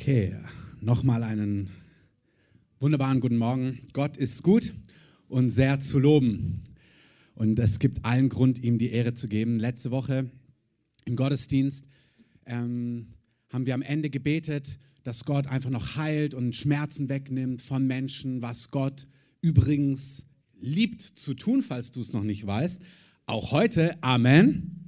Okay, nochmal einen wunderbaren guten Morgen. Gott ist gut und sehr zu loben. Und es gibt allen Grund, ihm die Ehre zu geben. Letzte Woche im Gottesdienst ähm, haben wir am Ende gebetet, dass Gott einfach noch heilt und Schmerzen wegnimmt von Menschen, was Gott übrigens liebt zu tun, falls du es noch nicht weißt. Auch heute, Amen.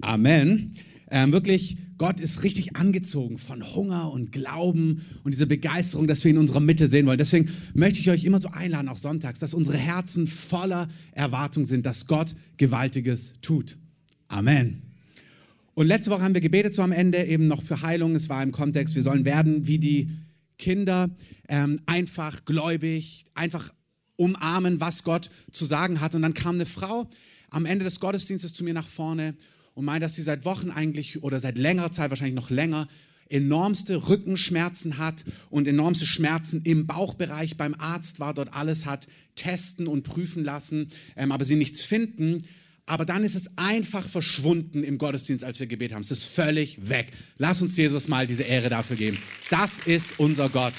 Amen. Ähm, wirklich Gott ist richtig angezogen von Hunger und Glauben und dieser Begeisterung, dass wir ihn in unserer Mitte sehen wollen. Deswegen möchte ich euch immer so einladen, auch sonntags, dass unsere Herzen voller Erwartung sind, dass Gott Gewaltiges tut. Amen. Und letzte Woche haben wir gebetet so am Ende eben noch für Heilung. Es war im Kontext, wir sollen werden wie die Kinder, ähm, einfach gläubig, einfach umarmen, was Gott zu sagen hat. Und dann kam eine Frau am Ende des Gottesdienstes zu mir nach vorne und meint, dass sie seit Wochen eigentlich oder seit längerer Zeit, wahrscheinlich noch länger, enormste Rückenschmerzen hat und enormste Schmerzen im Bauchbereich beim Arzt war, dort alles hat testen und prüfen lassen, ähm, aber sie nichts finden. Aber dann ist es einfach verschwunden im Gottesdienst, als wir gebetet haben. Es ist völlig weg. Lass uns Jesus mal diese Ehre dafür geben. Das ist unser Gott.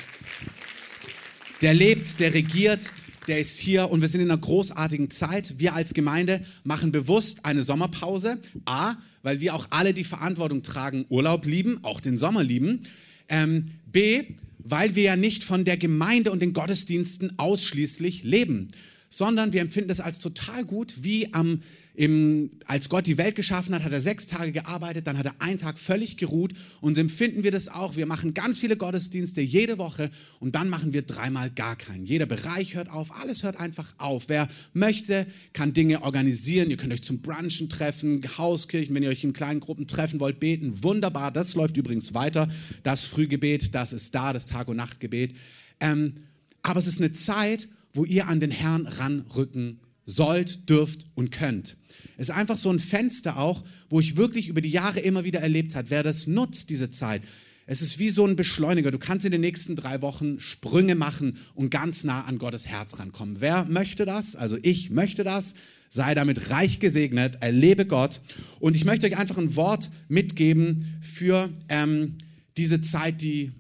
Der lebt, der regiert, der ist hier und wir sind in einer großartigen Zeit. Wir als Gemeinde machen bewusst eine Sommerpause. A, weil wir auch alle die Verantwortung tragen, Urlaub lieben, auch den Sommer lieben. Ähm, B, weil wir ja nicht von der Gemeinde und den Gottesdiensten ausschließlich leben, sondern wir empfinden es als total gut, wie am im, als Gott die Welt geschaffen hat, hat er sechs Tage gearbeitet, dann hat er einen Tag völlig geruht und empfinden wir das auch. Wir machen ganz viele Gottesdienste jede Woche und dann machen wir dreimal gar keinen. Jeder Bereich hört auf, alles hört einfach auf. Wer möchte, kann Dinge organisieren. Ihr könnt euch zum Brunchen treffen, Hauskirchen, wenn ihr euch in kleinen Gruppen treffen wollt, beten. Wunderbar, das läuft übrigens weiter. Das Frühgebet, das ist da, das Tag- und Nachtgebet. Ähm, aber es ist eine Zeit, wo ihr an den Herrn ranrücken sollt, dürft und könnt. Es ist einfach so ein Fenster auch, wo ich wirklich über die Jahre immer wieder erlebt habe, wer das nutzt, diese Zeit. Es ist wie so ein Beschleuniger. Du kannst in den nächsten drei Wochen Sprünge machen und ganz nah an Gottes Herz rankommen. Wer möchte das? Also ich möchte das. Sei damit reich gesegnet, erlebe Gott. Und ich möchte euch einfach ein Wort mitgeben für ähm, diese Zeit, die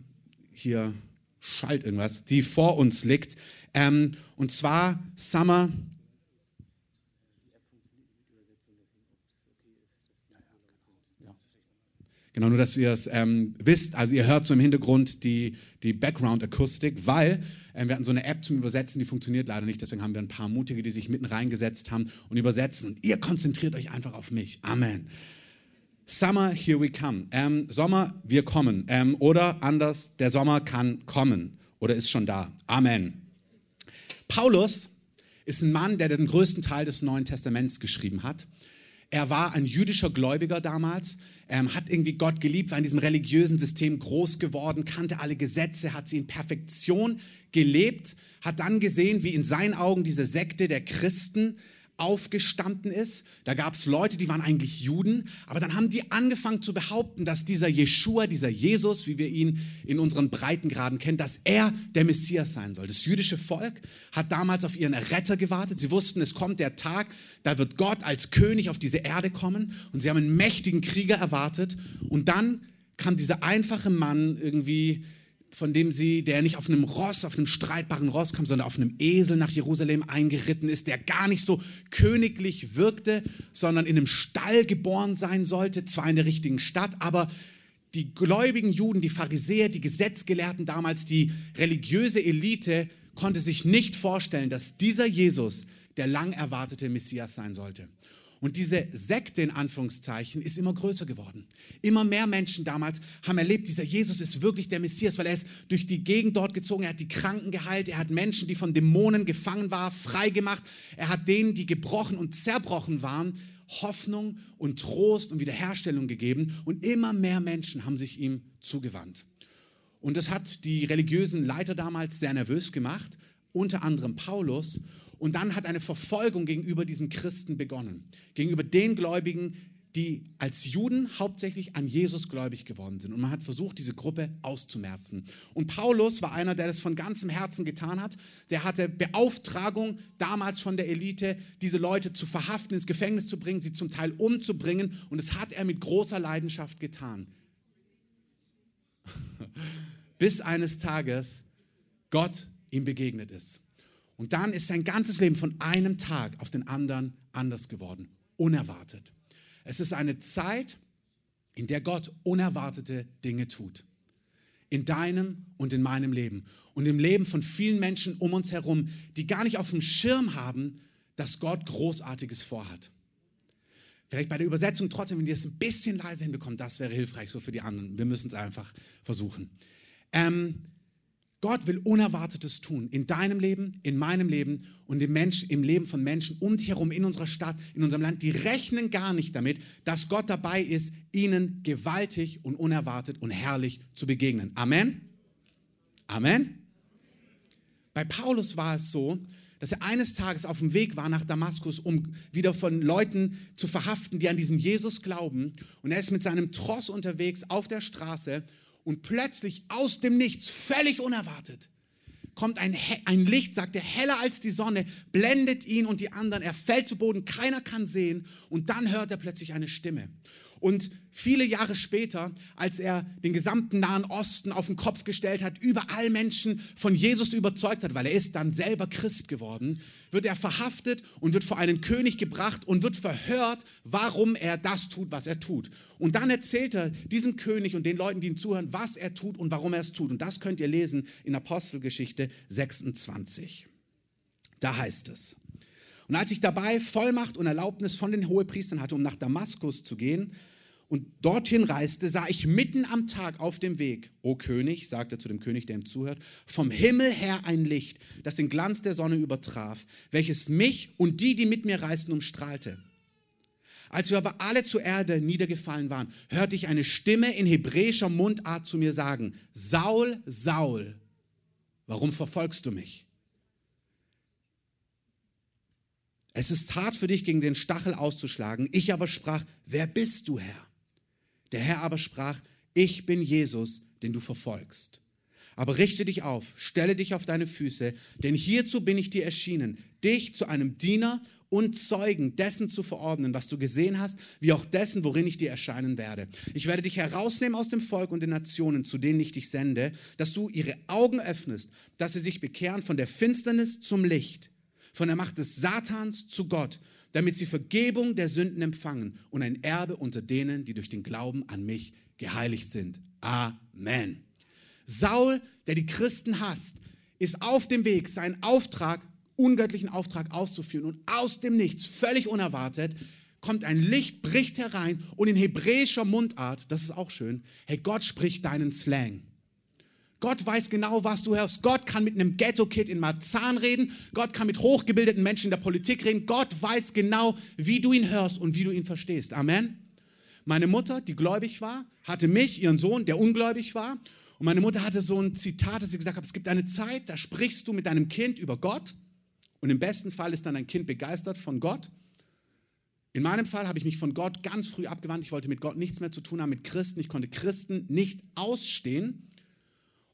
hier schallt irgendwas, die vor uns liegt. Ähm, und zwar Summer Genau, nur dass ihr es ähm, wisst. Also ihr hört so im Hintergrund die, die Background-Akustik, weil ähm, wir hatten so eine App zum Übersetzen, die funktioniert leider nicht. Deswegen haben wir ein paar Mutige, die sich mitten reingesetzt haben und übersetzen. Und ihr konzentriert euch einfach auf mich. Amen. Summer, here we come. Ähm, Sommer, wir kommen. Ähm, oder anders, der Sommer kann kommen oder ist schon da. Amen. Paulus ist ein Mann, der den größten Teil des Neuen Testaments geschrieben hat. Er war ein jüdischer Gläubiger damals, ähm, hat irgendwie Gott geliebt, war in diesem religiösen System groß geworden, kannte alle Gesetze, hat sie in Perfektion gelebt, hat dann gesehen, wie in seinen Augen diese Sekte der Christen aufgestanden ist. Da gab es Leute, die waren eigentlich Juden, aber dann haben die angefangen zu behaupten, dass dieser Jeschua, dieser Jesus, wie wir ihn in unseren Breitengraden kennen, dass er der Messias sein soll. Das jüdische Volk hat damals auf ihren Retter gewartet. Sie wussten, es kommt der Tag, da wird Gott als König auf diese Erde kommen und sie haben einen mächtigen Krieger erwartet und dann kam dieser einfache Mann irgendwie von dem sie, der nicht auf einem Ross, auf einem streitbaren Ross kam, sondern auf einem Esel nach Jerusalem eingeritten ist, der gar nicht so königlich wirkte, sondern in einem Stall geboren sein sollte, zwar in der richtigen Stadt, aber die gläubigen Juden, die Pharisäer, die Gesetzgelehrten damals, die religiöse Elite konnte sich nicht vorstellen, dass dieser Jesus der lang erwartete Messias sein sollte. Und diese Sekte in Anführungszeichen ist immer größer geworden. Immer mehr Menschen damals haben erlebt, dieser Jesus ist wirklich der Messias, weil er ist durch die Gegend dort gezogen, er hat die Kranken geheilt, er hat Menschen, die von Dämonen gefangen waren, frei gemacht. Er hat denen, die gebrochen und zerbrochen waren, Hoffnung und Trost und Wiederherstellung gegeben. Und immer mehr Menschen haben sich ihm zugewandt. Und das hat die religiösen Leiter damals sehr nervös gemacht, unter anderem Paulus. Und dann hat eine Verfolgung gegenüber diesen Christen begonnen, gegenüber den Gläubigen, die als Juden hauptsächlich an Jesus gläubig geworden sind. Und man hat versucht, diese Gruppe auszumerzen. Und Paulus war einer, der das von ganzem Herzen getan hat. Der hatte Beauftragung damals von der Elite, diese Leute zu verhaften, ins Gefängnis zu bringen, sie zum Teil umzubringen. Und das hat er mit großer Leidenschaft getan. bis eines Tages Gott ihm begegnet ist. Und dann ist sein ganzes Leben von einem Tag auf den anderen anders geworden, unerwartet. Es ist eine Zeit, in der Gott unerwartete Dinge tut. In deinem und in meinem Leben. Und im Leben von vielen Menschen um uns herum, die gar nicht auf dem Schirm haben, dass Gott Großartiges vorhat. Vielleicht bei der Übersetzung trotzdem, wenn ihr es ein bisschen leise hinbekommt, das wäre hilfreich so für die anderen. Wir müssen es einfach versuchen. Ähm, Gott will Unerwartetes tun in deinem Leben, in meinem Leben und im, Mensch, im Leben von Menschen um dich herum, in unserer Stadt, in unserem Land. Die rechnen gar nicht damit, dass Gott dabei ist, ihnen gewaltig und unerwartet und herrlich zu begegnen. Amen. Amen. Bei Paulus war es so, dass er eines Tages auf dem Weg war nach Damaskus, um wieder von Leuten zu verhaften, die an diesen Jesus glauben. Und er ist mit seinem Tross unterwegs auf der Straße und plötzlich aus dem Nichts, völlig unerwartet, kommt ein, ein Licht, sagt er, heller als die Sonne, blendet ihn und die anderen. Er fällt zu Boden, keiner kann sehen und dann hört er plötzlich eine Stimme. Und viele Jahre später, als er den gesamten Nahen Osten auf den Kopf gestellt hat, überall Menschen von Jesus überzeugt hat, weil er ist dann selber Christ geworden, wird er verhaftet und wird vor einen König gebracht und wird verhört, warum er das tut, was er tut. Und dann erzählt er diesem König und den Leuten, die ihm zuhören, was er tut und warum er es tut. Und das könnt ihr lesen in Apostelgeschichte 26. Da heißt es. Und als ich dabei Vollmacht und Erlaubnis von den Hohepriestern hatte, um nach Damaskus zu gehen und dorthin reiste, sah ich mitten am Tag auf dem Weg, O König, sagte zu dem König, der ihm zuhört, vom Himmel her ein Licht, das den Glanz der Sonne übertraf, welches mich und die, die mit mir reisten, umstrahlte. Als wir aber alle zur Erde niedergefallen waren, hörte ich eine Stimme in hebräischer Mundart zu mir sagen, Saul, Saul, warum verfolgst du mich? Es ist hart für dich, gegen den Stachel auszuschlagen. Ich aber sprach, wer bist du, Herr? Der Herr aber sprach, ich bin Jesus, den du verfolgst. Aber richte dich auf, stelle dich auf deine Füße, denn hierzu bin ich dir erschienen, dich zu einem Diener und Zeugen dessen zu verordnen, was du gesehen hast, wie auch dessen, worin ich dir erscheinen werde. Ich werde dich herausnehmen aus dem Volk und den Nationen, zu denen ich dich sende, dass du ihre Augen öffnest, dass sie sich bekehren von der Finsternis zum Licht von der Macht des Satans zu Gott, damit sie Vergebung der Sünden empfangen und ein Erbe unter denen, die durch den Glauben an mich geheiligt sind. Amen. Saul, der die Christen hasst, ist auf dem Weg, seinen Auftrag, ungöttlichen Auftrag auszuführen und aus dem Nichts, völlig unerwartet, kommt ein Licht, bricht herein und in hebräischer Mundart, das ist auch schön, hey, Gott spricht deinen Slang. Gott weiß genau, was du hörst. Gott kann mit einem Ghetto-Kid in Marzahn reden. Gott kann mit hochgebildeten Menschen in der Politik reden. Gott weiß genau, wie du ihn hörst und wie du ihn verstehst. Amen. Meine Mutter, die gläubig war, hatte mich, ihren Sohn, der ungläubig war. Und meine Mutter hatte so ein Zitat, dass sie gesagt hat, es gibt eine Zeit, da sprichst du mit deinem Kind über Gott. Und im besten Fall ist dann dein Kind begeistert von Gott. In meinem Fall habe ich mich von Gott ganz früh abgewandt. Ich wollte mit Gott nichts mehr zu tun haben, mit Christen. Ich konnte Christen nicht ausstehen.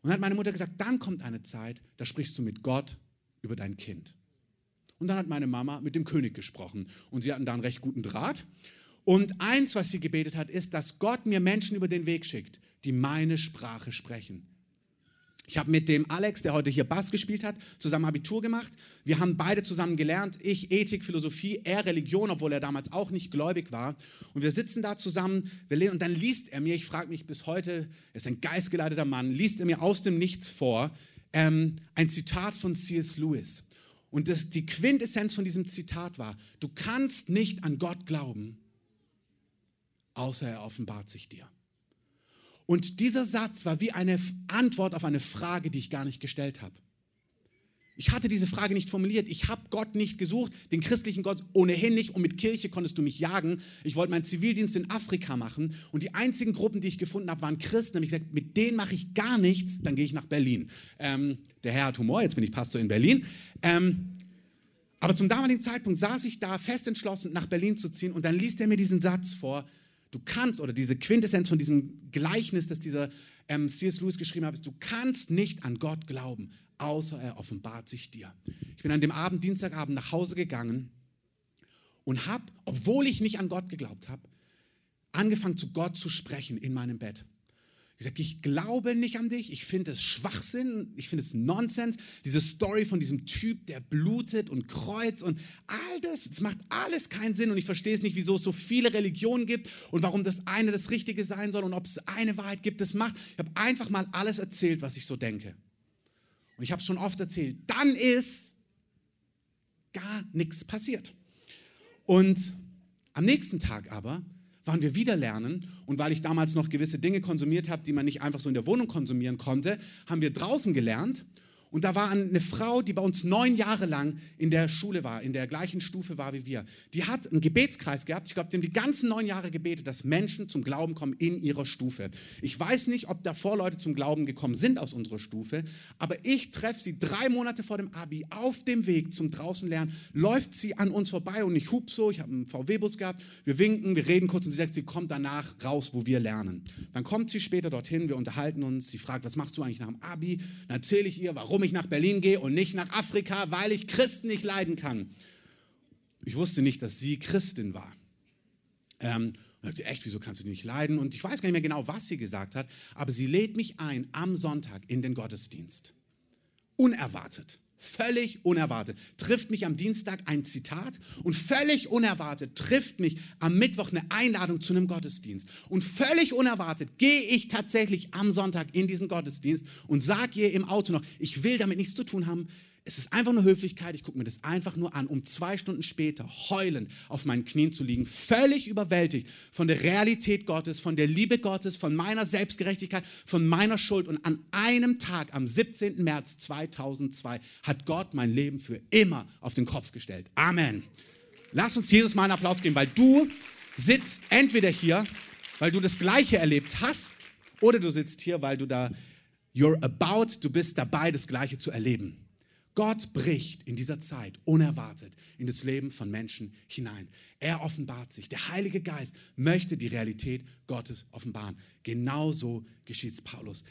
Und dann hat meine Mutter gesagt, dann kommt eine Zeit, da sprichst du mit Gott über dein Kind. Und dann hat meine Mama mit dem König gesprochen und sie hatten da einen recht guten Draht. Und eins, was sie gebetet hat, ist, dass Gott mir Menschen über den Weg schickt, die meine Sprache sprechen. Ich habe mit dem Alex, der heute hier Bass gespielt hat, zusammen Abitur gemacht. Wir haben beide zusammen gelernt. Ich Ethik, Philosophie, er Religion, obwohl er damals auch nicht gläubig war. Und wir sitzen da zusammen, wir und dann liest er mir, ich frage mich bis heute, er ist ein geistgeleiteter Mann, liest er mir aus dem Nichts vor, ähm, ein Zitat von C.S. Lewis. Und das, die Quintessenz von diesem Zitat war, du kannst nicht an Gott glauben, außer er offenbart sich dir. Und dieser Satz war wie eine Antwort auf eine Frage, die ich gar nicht gestellt habe. Ich hatte diese Frage nicht formuliert. Ich habe Gott nicht gesucht, den christlichen Gott ohnehin nicht. Und mit Kirche konntest du mich jagen. Ich wollte meinen Zivildienst in Afrika machen. Und die einzigen Gruppen, die ich gefunden habe, waren Christen. Da habe ich gesagt, mit denen mache ich gar nichts. Dann gehe ich nach Berlin. Ähm, der Herr hat Humor, jetzt bin ich Pastor in Berlin. Ähm, aber zum damaligen Zeitpunkt saß ich da fest entschlossen, nach Berlin zu ziehen. Und dann liest er mir diesen Satz vor. Du kannst, oder diese Quintessenz von diesem Gleichnis, das dieser ähm, C.S. Lewis geschrieben hat, ist, du kannst nicht an Gott glauben, außer er offenbart sich dir. Ich bin an dem Abend, Dienstagabend, nach Hause gegangen und habe, obwohl ich nicht an Gott geglaubt habe, angefangen zu Gott zu sprechen in meinem Bett. Ich gesagt, ich glaube nicht an dich, ich finde es Schwachsinn, ich finde es Nonsens. Diese Story von diesem Typ, der blutet und kreuzt und all das, es macht alles keinen Sinn und ich verstehe es nicht, wieso es so viele Religionen gibt und warum das eine das Richtige sein soll und ob es eine Wahrheit gibt, das macht. Ich habe einfach mal alles erzählt, was ich so denke. Und ich habe es schon oft erzählt. Dann ist gar nichts passiert. Und am nächsten Tag aber waren wir wieder lernen. Und weil ich damals noch gewisse Dinge konsumiert habe, die man nicht einfach so in der Wohnung konsumieren konnte, haben wir draußen gelernt und da war eine Frau, die bei uns neun Jahre lang in der Schule war, in der gleichen Stufe war wie wir. Die hat einen Gebetskreis gehabt. Ich glaube, die haben die ganzen neun Jahre gebetet, dass Menschen zum Glauben kommen in ihrer Stufe. Ich weiß nicht, ob davor Leute zum Glauben gekommen sind aus unserer Stufe, aber ich treffe sie drei Monate vor dem Abi auf dem Weg zum draußen lernen. Läuft sie an uns vorbei und ich hub so. Ich habe einen VW-Bus gehabt. Wir winken, wir reden kurz und sie sagt, sie kommt danach raus, wo wir lernen. Dann kommt sie später dorthin, wir unterhalten uns. Sie fragt, was machst du eigentlich nach dem Abi? Dann erzähle ich ihr, warum warum ich nach Berlin gehe und nicht nach Afrika, weil ich Christen nicht leiden kann. Ich wusste nicht, dass sie Christin war. Ähm, und sie, echt, wieso kannst du die nicht leiden? Und ich weiß gar nicht mehr genau, was sie gesagt hat, aber sie lädt mich ein am Sonntag in den Gottesdienst. Unerwartet. Völlig unerwartet trifft mich am Dienstag ein Zitat und völlig unerwartet trifft mich am Mittwoch eine Einladung zu einem Gottesdienst. Und völlig unerwartet gehe ich tatsächlich am Sonntag in diesen Gottesdienst und sage ihr im Auto noch, ich will damit nichts zu tun haben, es ist einfach nur Höflichkeit, ich gucke mir das einfach nur an, um zwei Stunden später heulend auf meinen Knien zu liegen, völlig überwältigt von der Realität Gottes, von der Liebe Gottes, von meiner Selbstgerechtigkeit, von meiner Schuld. Und an einem Tag, am 17. März 2002, hat Gott mein Leben für immer auf den Kopf gestellt. Amen. Lass uns Jesus mal einen Applaus geben, weil du sitzt entweder hier, weil du das Gleiche erlebt hast, oder du sitzt hier, weil du da, you're about, du bist dabei, das Gleiche zu erleben. Gott bricht in dieser Zeit unerwartet in das Leben von Menschen hinein. Er offenbart sich. Der Heilige Geist möchte die Realität Gottes offenbaren. Genauso geschieht es Paulus.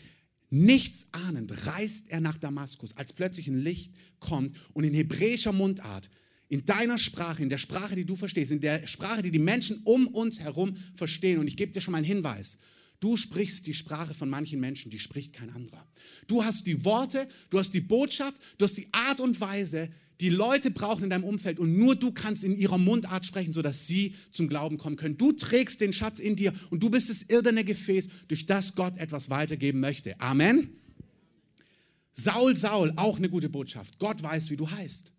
Nichts ahnend reist er nach Damaskus, als plötzlich ein Licht kommt und in hebräischer Mundart, in deiner Sprache, in der Sprache, die du verstehst, in der Sprache, die die Menschen um uns herum verstehen. Und ich gebe dir schon mal einen Hinweis. Du sprichst die Sprache von manchen Menschen, die spricht kein anderer. Du hast die Worte, du hast die Botschaft, du hast die Art und Weise, die Leute brauchen in deinem Umfeld und nur du kannst in ihrer Mundart sprechen, sodass sie zum Glauben kommen können. Du trägst den Schatz in dir und du bist das irdene Gefäß, durch das Gott etwas weitergeben möchte. Amen. Saul, Saul, auch eine gute Botschaft. Gott weiß, wie du heißt.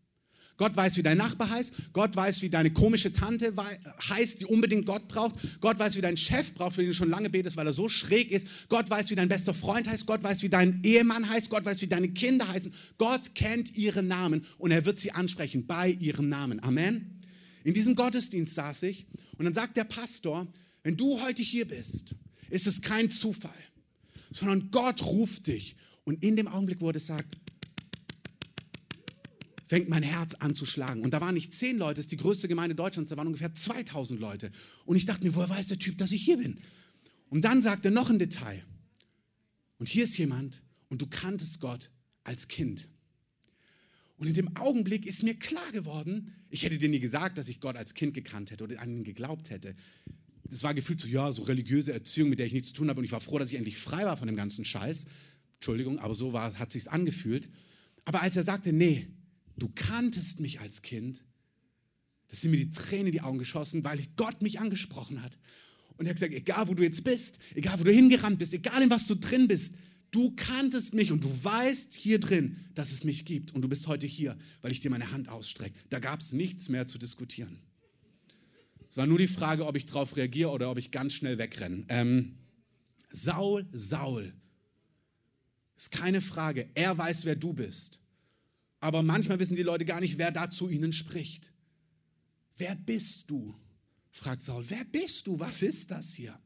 Gott weiß, wie dein Nachbar heißt. Gott weiß, wie deine komische Tante heißt, die unbedingt Gott braucht. Gott weiß, wie dein Chef braucht, für den du schon lange betest, weil er so schräg ist. Gott weiß, wie dein bester Freund heißt. Gott weiß, wie dein Ehemann heißt. Gott weiß, wie deine Kinder heißen. Gott kennt ihre Namen und er wird sie ansprechen bei ihrem Namen. Amen. In diesem Gottesdienst saß ich und dann sagt der Pastor, wenn du heute hier bist, ist es kein Zufall, sondern Gott ruft dich. Und in dem Augenblick, er das sagt, fängt mein Herz an zu schlagen. Und da waren nicht zehn Leute, das ist die größte Gemeinde Deutschlands, da waren ungefähr 2000 Leute. Und ich dachte mir, woher weiß der Typ, dass ich hier bin? Und dann sagt er noch ein Detail. Und hier ist jemand und du kanntest Gott als Kind. Und in dem Augenblick ist mir klar geworden, ich hätte dir nie gesagt, dass ich Gott als Kind gekannt hätte oder an ihn geglaubt hätte. Das war gefühlt so, ja, so religiöse Erziehung, mit der ich nichts zu tun habe. Und ich war froh, dass ich endlich frei war von dem ganzen Scheiß. Entschuldigung, aber so war, hat sich's angefühlt. Aber als er sagte, nee, du kanntest mich als Kind, da sind mir die Tränen in die Augen geschossen, weil Gott mich angesprochen hat. Und er hat gesagt, egal wo du jetzt bist, egal wo du hingerannt bist, egal in was du drin bist, du kanntest mich und du weißt hier drin, dass es mich gibt. Und du bist heute hier, weil ich dir meine Hand ausstrecke. Da gab es nichts mehr zu diskutieren. Es war nur die Frage, ob ich darauf reagiere oder ob ich ganz schnell wegrenne. Ähm, Saul, Saul. Ist keine Frage. Er weiß, wer du bist. Aber manchmal wissen die Leute gar nicht, wer da zu ihnen spricht. Wer bist du? fragt Saul. Wer bist du? Was ist das hier?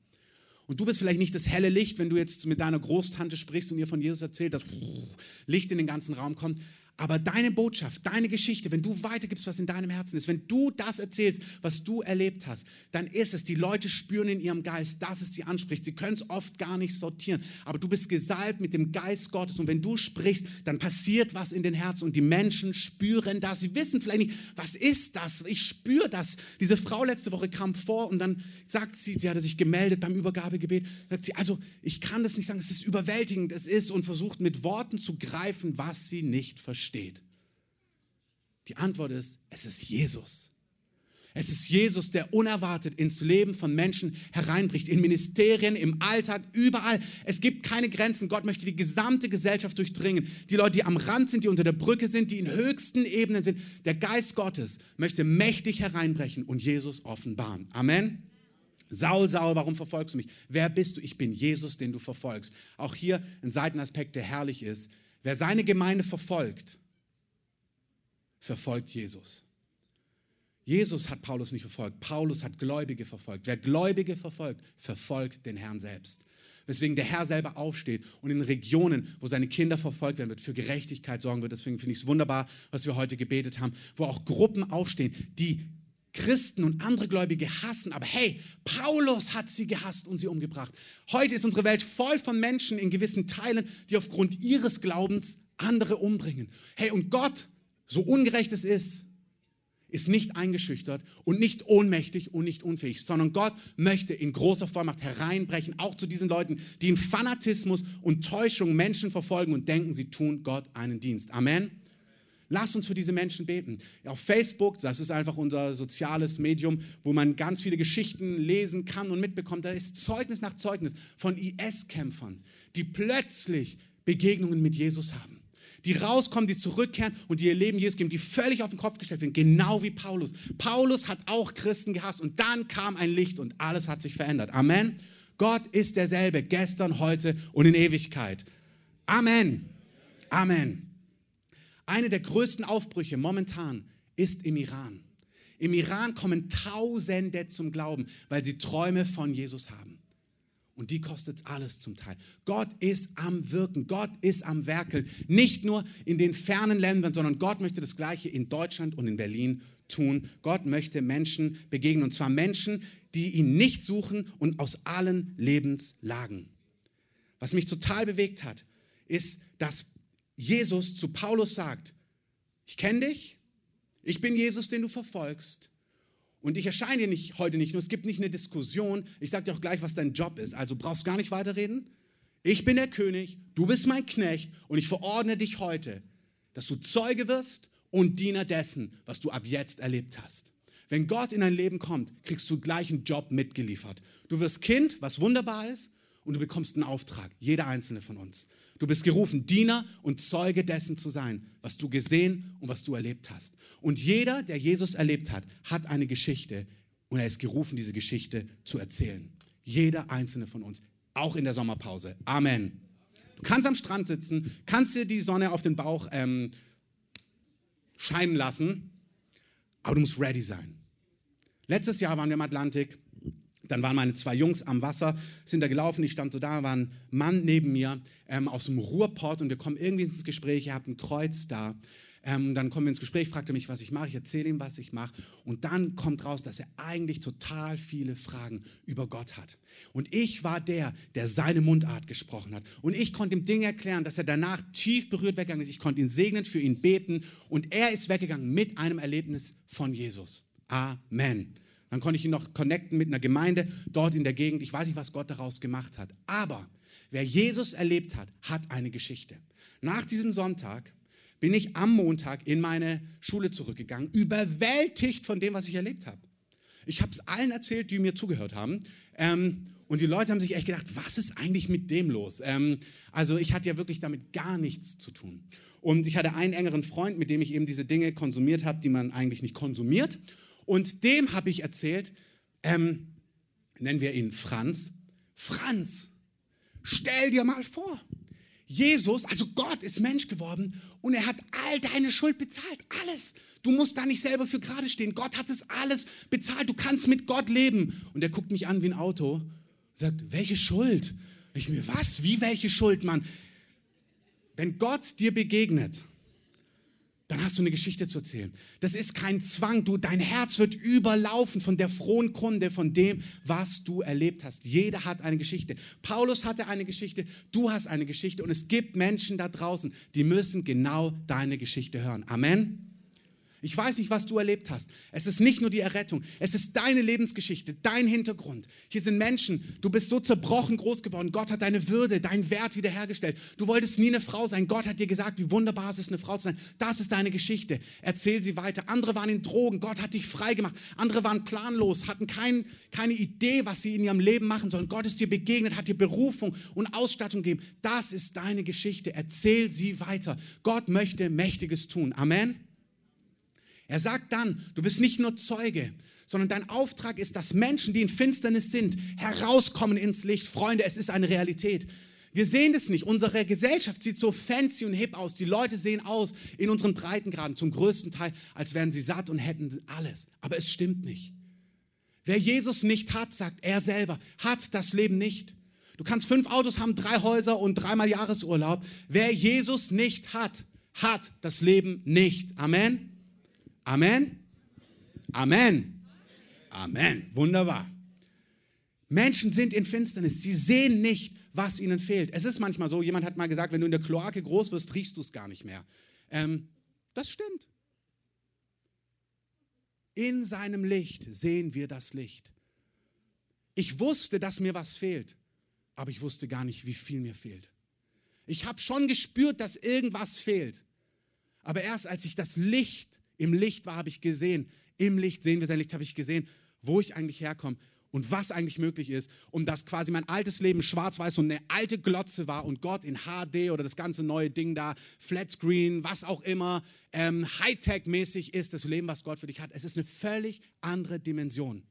Und du bist vielleicht nicht das helle Licht, wenn du jetzt mit deiner Großtante sprichst und ihr von Jesus erzählt, dass Licht in den ganzen Raum kommt. Aber deine Botschaft, deine Geschichte, wenn du weitergibst, was in deinem Herzen ist, wenn du das erzählst, was du erlebt hast, dann ist es, die Leute spüren in ihrem Geist, dass es sie anspricht. Sie können es oft gar nicht sortieren, aber du bist gesalbt mit dem Geist Gottes und wenn du sprichst, dann passiert was in den Herzen und die Menschen spüren das. Sie wissen vielleicht nicht, was ist das? Ich spüre das. Diese Frau letzte Woche kam vor und dann sagt sie, sie hatte sich gemeldet beim Übergabegebet, sagt sie, also ich kann das nicht sagen, es ist überwältigend, es ist und versucht mit Worten zu greifen, was sie nicht versteht steht? Die Antwort ist, es ist Jesus. Es ist Jesus, der unerwartet ins Leben von Menschen hereinbricht, in Ministerien, im Alltag, überall. Es gibt keine Grenzen. Gott möchte die gesamte Gesellschaft durchdringen. Die Leute, die am Rand sind, die unter der Brücke sind, die in höchsten Ebenen sind. Der Geist Gottes möchte mächtig hereinbrechen und Jesus offenbaren. Amen. Saul, Saul, warum verfolgst du mich? Wer bist du? Ich bin Jesus, den du verfolgst. Auch hier ein Seitenaspekt, der herrlich ist. Wer seine Gemeinde verfolgt, verfolgt Jesus. Jesus hat Paulus nicht verfolgt. Paulus hat Gläubige verfolgt. Wer Gläubige verfolgt, verfolgt den Herrn selbst. Weswegen der Herr selber aufsteht und in Regionen, wo seine Kinder verfolgt werden wird, für Gerechtigkeit sorgen wird. Deswegen finde ich es wunderbar, was wir heute gebetet haben, wo auch Gruppen aufstehen, die Christen und andere Gläubige hassen. Aber hey, Paulus hat sie gehasst und sie umgebracht. Heute ist unsere Welt voll von Menschen in gewissen Teilen, die aufgrund ihres Glaubens andere umbringen. Hey, und Gott so ungerecht es ist, ist nicht eingeschüchtert und nicht ohnmächtig und nicht unfähig, sondern Gott möchte in großer Vollmacht hereinbrechen, auch zu diesen Leuten, die in Fanatismus und Täuschung Menschen verfolgen und denken, sie tun Gott einen Dienst. Amen. Lasst uns für diese Menschen beten. Auf Facebook, das ist einfach unser soziales Medium, wo man ganz viele Geschichten lesen kann und mitbekommt. Da ist Zeugnis nach Zeugnis von IS-Kämpfern, die plötzlich Begegnungen mit Jesus haben die rauskommen, die zurückkehren und die ihr Leben Jesus geben, die völlig auf den Kopf gestellt werden, genau wie Paulus. Paulus hat auch Christen gehasst und dann kam ein Licht und alles hat sich verändert. Amen. Gott ist derselbe, gestern, heute und in Ewigkeit. Amen. Amen. Eine der größten Aufbrüche momentan ist im Iran. Im Iran kommen Tausende zum Glauben, weil sie Träume von Jesus haben. Und die kostet es alles zum Teil. Gott ist am Wirken, Gott ist am Werkeln. Nicht nur in den fernen Ländern, sondern Gott möchte das Gleiche in Deutschland und in Berlin tun. Gott möchte Menschen begegnen. Und zwar Menschen, die ihn nicht suchen und aus allen Lebenslagen. Was mich total bewegt hat, ist, dass Jesus zu Paulus sagt, ich kenne dich, ich bin Jesus, den du verfolgst. Und ich erscheine dir nicht, heute nicht nur, es gibt nicht eine Diskussion. Ich sage dir auch gleich, was dein Job ist. Also brauchst gar nicht weiterreden. Ich bin der König, du bist mein Knecht und ich verordne dich heute, dass du Zeuge wirst und Diener dessen, was du ab jetzt erlebt hast. Wenn Gott in dein Leben kommt, kriegst du gleich einen Job mitgeliefert. Du wirst Kind, was wunderbar ist, und du bekommst einen Auftrag, jeder einzelne von uns. Du bist gerufen, Diener und Zeuge dessen zu sein, was du gesehen und was du erlebt hast. Und jeder, der Jesus erlebt hat, hat eine Geschichte und er ist gerufen, diese Geschichte zu erzählen. Jeder einzelne von uns, auch in der Sommerpause. Amen. Du kannst am Strand sitzen, kannst dir die Sonne auf den Bauch ähm, scheinen lassen, aber du musst ready sein. Letztes Jahr waren wir im Atlantik dann waren meine zwei Jungs am Wasser, sind da gelaufen, ich stand so da, war ein Mann neben mir ähm, aus dem Ruhrpott und wir kommen irgendwie ins Gespräch, ihr habt ein Kreuz da. Ähm, dann kommen wir ins Gespräch, fragt er mich, was ich mache, ich erzähle ihm, was ich mache. Und dann kommt raus, dass er eigentlich total viele Fragen über Gott hat. Und ich war der, der seine Mundart gesprochen hat. Und ich konnte ihm Dinge erklären, dass er danach tief berührt weggegangen ist. Ich konnte ihn segnen, für ihn beten. Und er ist weggegangen mit einem Erlebnis von Jesus. Amen. Dann konnte ich ihn noch connecten mit einer Gemeinde dort in der Gegend. Ich weiß nicht, was Gott daraus gemacht hat. Aber wer Jesus erlebt hat, hat eine Geschichte. Nach diesem Sonntag bin ich am Montag in meine Schule zurückgegangen, überwältigt von dem, was ich erlebt habe. Ich habe es allen erzählt, die mir zugehört haben. Ähm, und die Leute haben sich echt gedacht, was ist eigentlich mit dem los? Ähm, also ich hatte ja wirklich damit gar nichts zu tun. Und ich hatte einen engeren Freund, mit dem ich eben diese Dinge konsumiert habe, die man eigentlich nicht konsumiert. Und dem habe ich erzählt, ähm, nennen wir ihn Franz. Franz, stell dir mal vor, Jesus, also Gott ist Mensch geworden und er hat all deine Schuld bezahlt, alles. Du musst da nicht selber für gerade stehen. Gott hat es alles bezahlt. Du kannst mit Gott leben. Und er guckt mich an wie ein Auto und sagt, welche Schuld? Ich mir, was? Wie welche Schuld, Mann? Wenn Gott dir begegnet dann hast du eine Geschichte zu erzählen. Das ist kein Zwang. Du, dein Herz wird überlaufen von der frohen Kunde, von dem, was du erlebt hast. Jeder hat eine Geschichte. Paulus hatte eine Geschichte, du hast eine Geschichte und es gibt Menschen da draußen, die müssen genau deine Geschichte hören. Amen. Ich weiß nicht, was du erlebt hast. Es ist nicht nur die Errettung, es ist deine Lebensgeschichte, dein Hintergrund. Hier sind Menschen, du bist so zerbrochen groß geworden. Gott hat deine Würde, deinen Wert wiederhergestellt. Du wolltest nie eine Frau sein. Gott hat dir gesagt, wie wunderbar es ist, eine Frau zu sein. Das ist deine Geschichte. Erzähl sie weiter. Andere waren in Drogen. Gott hat dich frei gemacht. Andere waren planlos, hatten kein, keine Idee, was sie in ihrem Leben machen sollen. Gott ist dir begegnet, hat dir Berufung und Ausstattung gegeben. Das ist deine Geschichte. Erzähl sie weiter. Gott möchte Mächtiges tun. Amen. Er sagt dann, du bist nicht nur Zeuge, sondern dein Auftrag ist, dass Menschen, die in Finsternis sind, herauskommen ins Licht. Freunde, es ist eine Realität. Wir sehen das nicht. Unsere Gesellschaft sieht so fancy und hip aus. Die Leute sehen aus in unseren Breitengraden zum größten Teil, als wären sie satt und hätten alles. Aber es stimmt nicht. Wer Jesus nicht hat, sagt er selber, hat das Leben nicht. Du kannst fünf Autos haben, drei Häuser und dreimal Jahresurlaub. Wer Jesus nicht hat, hat das Leben nicht. Amen. Amen? Amen. Amen. Wunderbar. Menschen sind in Finsternis. Sie sehen nicht, was ihnen fehlt. Es ist manchmal so, jemand hat mal gesagt, wenn du in der Kloake groß wirst, riechst du es gar nicht mehr. Ähm, das stimmt. In seinem Licht sehen wir das Licht. Ich wusste, dass mir was fehlt, aber ich wusste gar nicht, wie viel mir fehlt. Ich habe schon gespürt, dass irgendwas fehlt. Aber erst als ich das Licht im Licht war, habe ich gesehen, im Licht sehen wir sein Licht, habe ich gesehen, wo ich eigentlich herkomme und was eigentlich möglich ist, um dass quasi mein altes Leben schwarz-weiß und eine alte Glotze war und Gott in HD oder das ganze neue Ding da, Flatscreen, was auch immer, ähm, Hightech-mäßig ist, das Leben, was Gott für dich hat. Es ist eine völlig andere Dimension.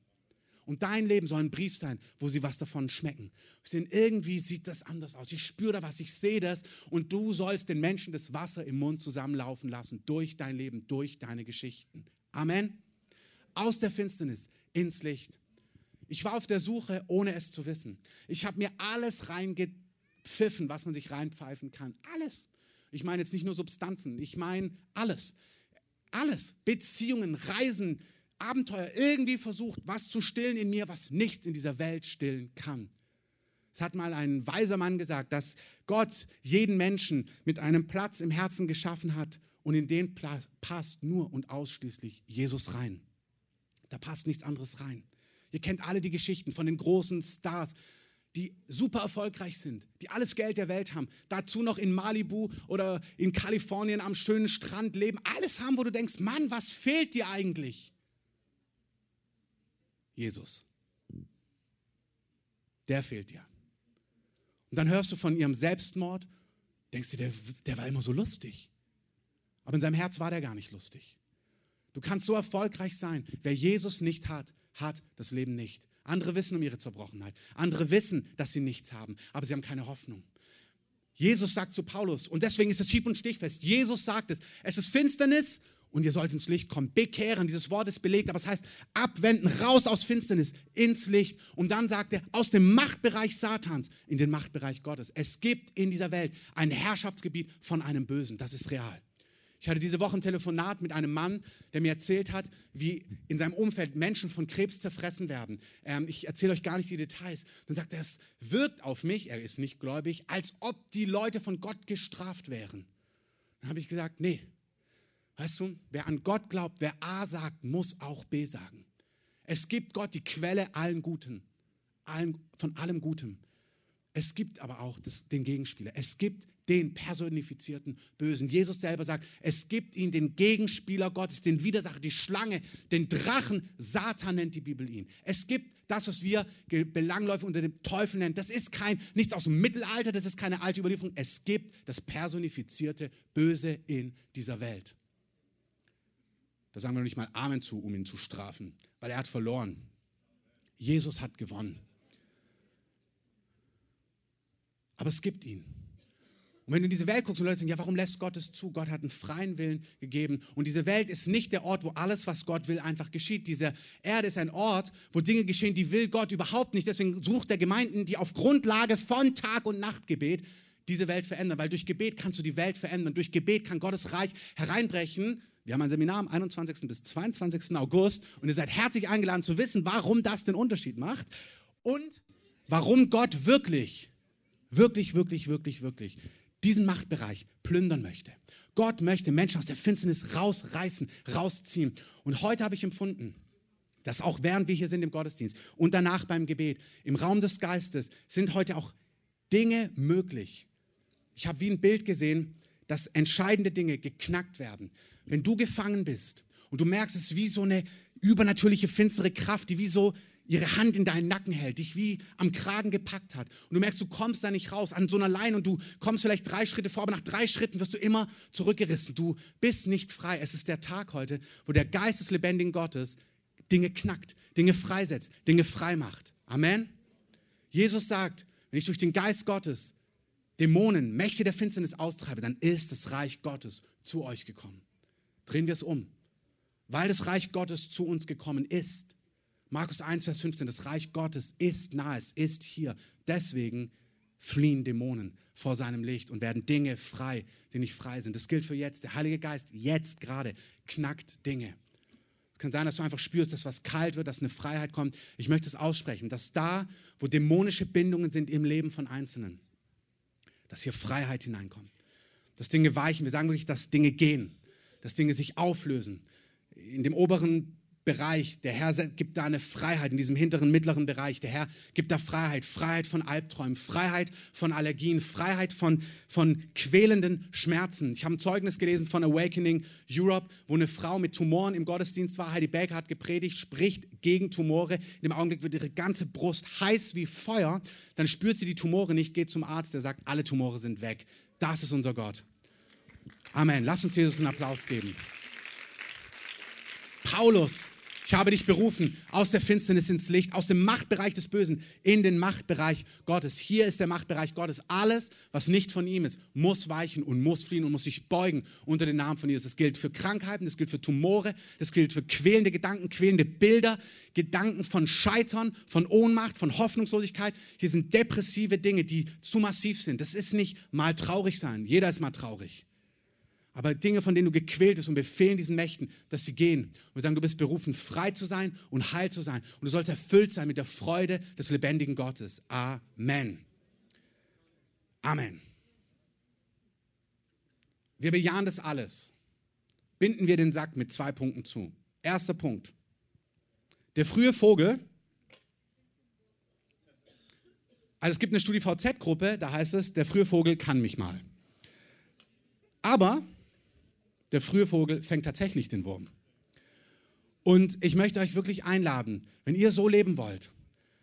Und dein Leben soll ein Brief sein, wo sie was davon schmecken. Denn irgendwie sieht das anders aus. Ich spüre da was, ich sehe das. Und du sollst den Menschen das Wasser im Mund zusammenlaufen lassen durch dein Leben, durch deine Geschichten. Amen. Aus der Finsternis ins Licht. Ich war auf der Suche, ohne es zu wissen. Ich habe mir alles reingepfiffen, was man sich reinpfeifen kann. Alles. Ich meine jetzt nicht nur Substanzen, ich meine alles. Alles. Beziehungen, Reisen, Abenteuer irgendwie versucht, was zu stillen in mir, was nichts in dieser Welt stillen kann. Es hat mal ein weiser Mann gesagt, dass Gott jeden Menschen mit einem Platz im Herzen geschaffen hat und in den Platz passt nur und ausschließlich Jesus rein. Da passt nichts anderes rein. Ihr kennt alle die Geschichten von den großen Stars, die super erfolgreich sind, die alles Geld der Welt haben, dazu noch in Malibu oder in Kalifornien am schönen Strand leben, alles haben, wo du denkst, Mann, was fehlt dir eigentlich? Jesus. Der fehlt dir. Und dann hörst du von ihrem Selbstmord, denkst du, der, der war immer so lustig. Aber in seinem Herz war der gar nicht lustig. Du kannst so erfolgreich sein. Wer Jesus nicht hat, hat das Leben nicht. Andere wissen um ihre Zerbrochenheit. Andere wissen, dass sie nichts haben, aber sie haben keine Hoffnung. Jesus sagt zu Paulus, und deswegen ist es hieb- und stichfest. Jesus sagt es, es ist Finsternis und ihr sollt ins Licht kommen. Bekehren, dieses Wort ist belegt, aber es heißt abwenden, raus aus Finsternis, ins Licht. Und dann sagt er, aus dem Machtbereich Satans in den Machtbereich Gottes. Es gibt in dieser Welt ein Herrschaftsgebiet von einem Bösen. Das ist real. Ich hatte diese Woche ein Telefonat mit einem Mann, der mir erzählt hat, wie in seinem Umfeld Menschen von Krebs zerfressen werden. Ähm, ich erzähle euch gar nicht die Details. Dann sagt er, es wirkt auf mich, er ist nicht gläubig, als ob die Leute von Gott gestraft wären. Dann habe ich gesagt, nee, Weißt du, wer an Gott glaubt, wer A sagt, muss auch B sagen. Es gibt Gott die Quelle allen Guten, allen, von allem Gutem. Es gibt aber auch das, den Gegenspieler. Es gibt den personifizierten Bösen. Jesus selber sagt, es gibt ihn, den Gegenspieler Gottes, den Widersacher, die Schlange, den Drachen. Satan nennt die Bibel ihn. Es gibt das, was wir belangläufig unter dem Teufel nennen. Das ist kein, nichts aus dem Mittelalter, das ist keine alte Überlieferung. Es gibt das personifizierte Böse in dieser Welt. Da sagen wir noch nicht mal Amen zu, um ihn zu strafen, weil er hat verloren. Jesus hat gewonnen. Aber es gibt ihn. Und wenn du in diese Welt guckst und Leute sagen, ja, warum lässt Gott es zu? Gott hat einen freien Willen gegeben. Und diese Welt ist nicht der Ort, wo alles, was Gott will, einfach geschieht. Diese Erde ist ein Ort, wo Dinge geschehen, die will Gott überhaupt nicht. Deswegen sucht er Gemeinden, die auf Grundlage von Tag- und Nachtgebet diese Welt verändern, weil durch Gebet kannst du die Welt verändern. Durch Gebet kann Gottes Reich hereinbrechen. Wir haben ein Seminar am 21. bis 22. August und ihr seid herzlich eingeladen zu wissen, warum das den Unterschied macht und warum Gott wirklich, wirklich, wirklich, wirklich, wirklich diesen Machtbereich plündern möchte. Gott möchte Menschen aus der Finsternis rausreißen, rausziehen. Und heute habe ich empfunden, dass auch während wir hier sind im Gottesdienst und danach beim Gebet, im Raum des Geistes, sind heute auch Dinge möglich. Ich habe wie ein Bild gesehen, dass entscheidende Dinge geknackt werden. Wenn du gefangen bist und du merkst, es ist wie so eine übernatürliche finstere Kraft, die wie so ihre Hand in deinen Nacken hält, dich wie am Kragen gepackt hat. Und du merkst, du kommst da nicht raus an so einer Leine und du kommst vielleicht drei Schritte vor, aber nach drei Schritten wirst du immer zurückgerissen. Du bist nicht frei. Es ist der Tag heute, wo der Geist des lebendigen Gottes Dinge knackt, Dinge freisetzt, Dinge frei macht. Amen. Jesus sagt, wenn ich durch den Geist Gottes Dämonen, Mächte der Finsternis austreibe, dann ist das Reich Gottes zu euch gekommen. Drehen wir es um. Weil das Reich Gottes zu uns gekommen ist, Markus 1, Vers 15, das Reich Gottes ist nahe, es ist hier. Deswegen fliehen Dämonen vor seinem Licht und werden Dinge frei, die nicht frei sind. Das gilt für jetzt. Der Heilige Geist jetzt gerade knackt Dinge. Es kann sein, dass du einfach spürst, dass was kalt wird, dass eine Freiheit kommt. Ich möchte es aussprechen, dass da, wo dämonische Bindungen sind im Leben von Einzelnen, dass hier Freiheit hineinkommt. Dass Dinge weichen. Wir sagen wirklich, dass Dinge gehen, dass Dinge sich auflösen. In dem oberen Bereich. Der Herr gibt da eine Freiheit in diesem hinteren, mittleren Bereich. Der Herr gibt da Freiheit. Freiheit von Albträumen, Freiheit von Allergien, Freiheit von, von quälenden Schmerzen. Ich habe ein Zeugnis gelesen von Awakening Europe, wo eine Frau mit Tumoren im Gottesdienst war. Heidi Baker hat gepredigt, spricht gegen Tumore. In dem Augenblick wird ihre ganze Brust heiß wie Feuer. Dann spürt sie die Tumore nicht, geht zum Arzt, der sagt, alle Tumore sind weg. Das ist unser Gott. Amen. Lass uns Jesus einen Applaus geben. Paulus, ich habe dich berufen aus der Finsternis ins Licht, aus dem Machtbereich des Bösen in den Machtbereich Gottes. Hier ist der Machtbereich Gottes. Alles, was nicht von ihm ist, muss weichen und muss fliehen und muss sich beugen unter den Namen von Jesus. Das gilt für Krankheiten, das gilt für Tumore, das gilt für quälende Gedanken, quälende Bilder, Gedanken von Scheitern, von Ohnmacht, von Hoffnungslosigkeit. Hier sind depressive Dinge, die zu massiv sind. Das ist nicht mal traurig sein. Jeder ist mal traurig aber Dinge, von denen du gequält bist und befehlen diesen Mächten, dass sie gehen. Und wir sagen, du bist berufen, frei zu sein und heil zu sein. Und du sollst erfüllt sein mit der Freude des lebendigen Gottes. Amen. Amen. Wir bejahen das alles. Binden wir den Sack mit zwei Punkten zu. Erster Punkt. Der frühe Vogel, also es gibt eine StudiVZ-Gruppe, da heißt es, der frühe Vogel kann mich mal. Aber der frühe Vogel fängt tatsächlich den Wurm. Und ich möchte euch wirklich einladen, wenn ihr so leben wollt,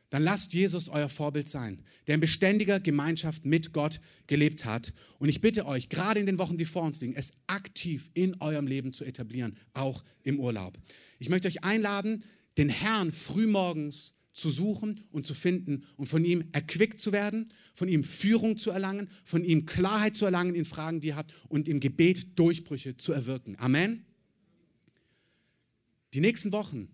dann lasst Jesus euer Vorbild sein, der in beständiger Gemeinschaft mit Gott gelebt hat. Und ich bitte euch, gerade in den Wochen, die vor uns liegen, es aktiv in eurem Leben zu etablieren, auch im Urlaub. Ich möchte euch einladen, den Herrn frühmorgens zu suchen und zu finden und von ihm erquickt zu werden, von ihm Führung zu erlangen, von ihm Klarheit zu erlangen in Fragen, die ihr habt und im Gebet Durchbrüche zu erwirken. Amen. Die nächsten Wochen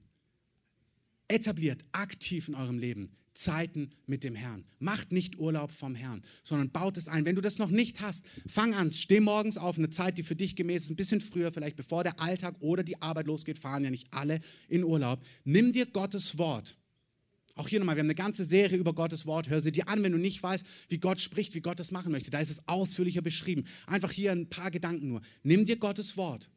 etabliert aktiv in eurem Leben Zeiten mit dem Herrn. Macht nicht Urlaub vom Herrn, sondern baut es ein. Wenn du das noch nicht hast, fang an, steh morgens auf, eine Zeit, die für dich gemäß ist, ein bisschen früher, vielleicht bevor der Alltag oder die Arbeit losgeht, fahren ja nicht alle in Urlaub. Nimm dir Gottes Wort auch hier nochmal, wir haben eine ganze Serie über Gottes Wort. Hör sie dir an, wenn du nicht weißt, wie Gott spricht, wie Gott das machen möchte. Da ist es ausführlicher beschrieben. Einfach hier ein paar Gedanken nur. Nimm dir Gottes Wort.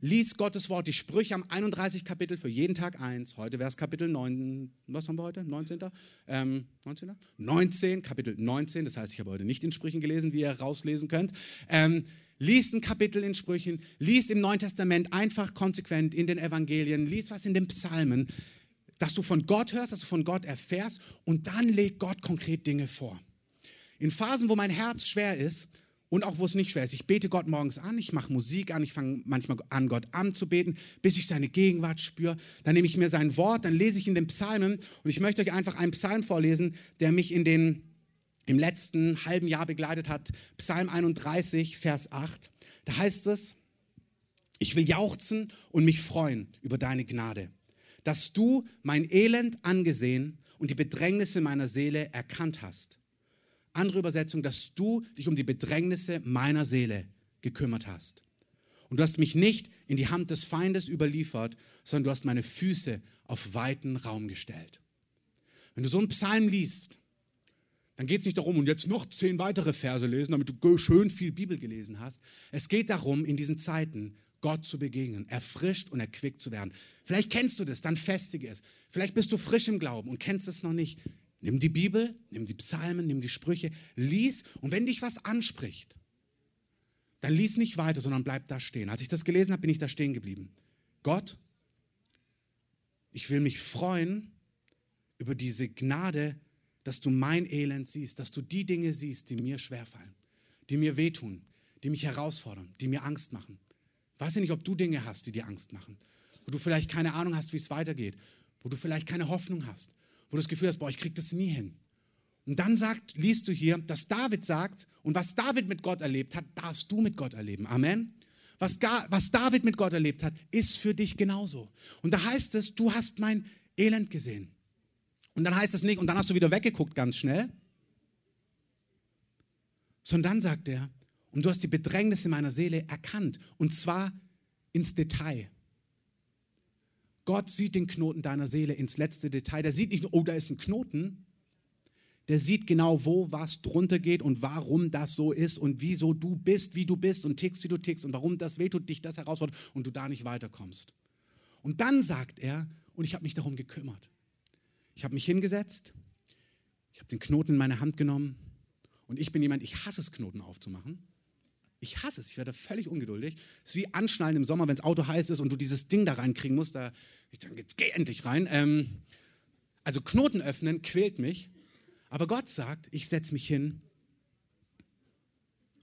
Lies Gottes Wort, die Sprüche am 31 Kapitel für jeden Tag eins. Heute wäre es Kapitel 9. Was haben wir heute? 19. Ähm, 19. 19, Kapitel 19. Das heißt, ich habe heute nicht in Sprüchen gelesen, wie ihr rauslesen könnt. Ähm, liest ein Kapitel in Sprüchen, liest im Neuen Testament einfach konsequent in den Evangelien, liest was in den Psalmen dass du von Gott hörst, dass du von Gott erfährst und dann legt Gott konkret Dinge vor. In Phasen, wo mein Herz schwer ist und auch wo es nicht schwer ist, ich bete Gott morgens an, ich mache Musik an, ich fange manchmal an, Gott anzubeten, bis ich seine Gegenwart spüre. Dann nehme ich mir sein Wort, dann lese ich in den Psalmen und ich möchte euch einfach einen Psalm vorlesen, der mich in den, im letzten halben Jahr begleitet hat. Psalm 31, Vers 8. Da heißt es, ich will jauchzen und mich freuen über deine Gnade dass du mein Elend angesehen und die Bedrängnisse meiner Seele erkannt hast. Andere Übersetzung, dass du dich um die Bedrängnisse meiner Seele gekümmert hast. Und du hast mich nicht in die Hand des Feindes überliefert, sondern du hast meine Füße auf weiten Raum gestellt. Wenn du so einen Psalm liest, dann geht es nicht darum, und jetzt noch zehn weitere Verse lesen, damit du schön viel Bibel gelesen hast. Es geht darum, in diesen Zeiten Gott zu begegnen, erfrischt und erquickt zu werden. Vielleicht kennst du das, dann festige es. Vielleicht bist du frisch im Glauben und kennst es noch nicht. Nimm die Bibel, nimm die Psalmen, nimm die Sprüche, lies und wenn dich was anspricht, dann lies nicht weiter, sondern bleib da stehen. Als ich das gelesen habe, bin ich da stehen geblieben. Gott, ich will mich freuen über diese Gnade, dass du mein Elend siehst, dass du die Dinge siehst, die mir schwerfallen, die mir wehtun, die mich herausfordern, die mir Angst machen. Ich weiß ja nicht, ob du Dinge hast, die dir Angst machen, wo du vielleicht keine Ahnung hast, wie es weitergeht, wo du vielleicht keine Hoffnung hast, wo du das Gefühl hast, boah, ich krieg das nie hin. Und dann sagt, liest du hier, dass David sagt, und was David mit Gott erlebt hat, darfst du mit Gott erleben. Amen. Was, was David mit Gott erlebt hat, ist für dich genauso. Und da heißt es, du hast mein Elend gesehen. Und dann heißt es nicht, und dann hast du wieder weggeguckt ganz schnell, sondern dann sagt er, und du hast die Bedrängnisse meiner Seele erkannt, und zwar ins Detail. Gott sieht den Knoten deiner Seele ins letzte Detail. Der sieht nicht nur, oh, da ist ein Knoten. Der sieht genau, wo was drunter geht und warum das so ist und wieso du bist, wie du bist und tickst, wie du tickst und warum das wehtut, dich das herausfordert und du da nicht weiterkommst. Und dann sagt er, und ich habe mich darum gekümmert. Ich habe mich hingesetzt, ich habe den Knoten in meine Hand genommen und ich bin jemand, ich hasse es, Knoten aufzumachen. Ich hasse es, ich werde völlig ungeduldig. Es ist wie Anschnallen im Sommer, wenn das Auto heiß ist und du dieses Ding da reinkriegen musst. Da, ich denke, jetzt geh endlich rein. Ähm, also Knoten öffnen quält mich. Aber Gott sagt, ich setze mich hin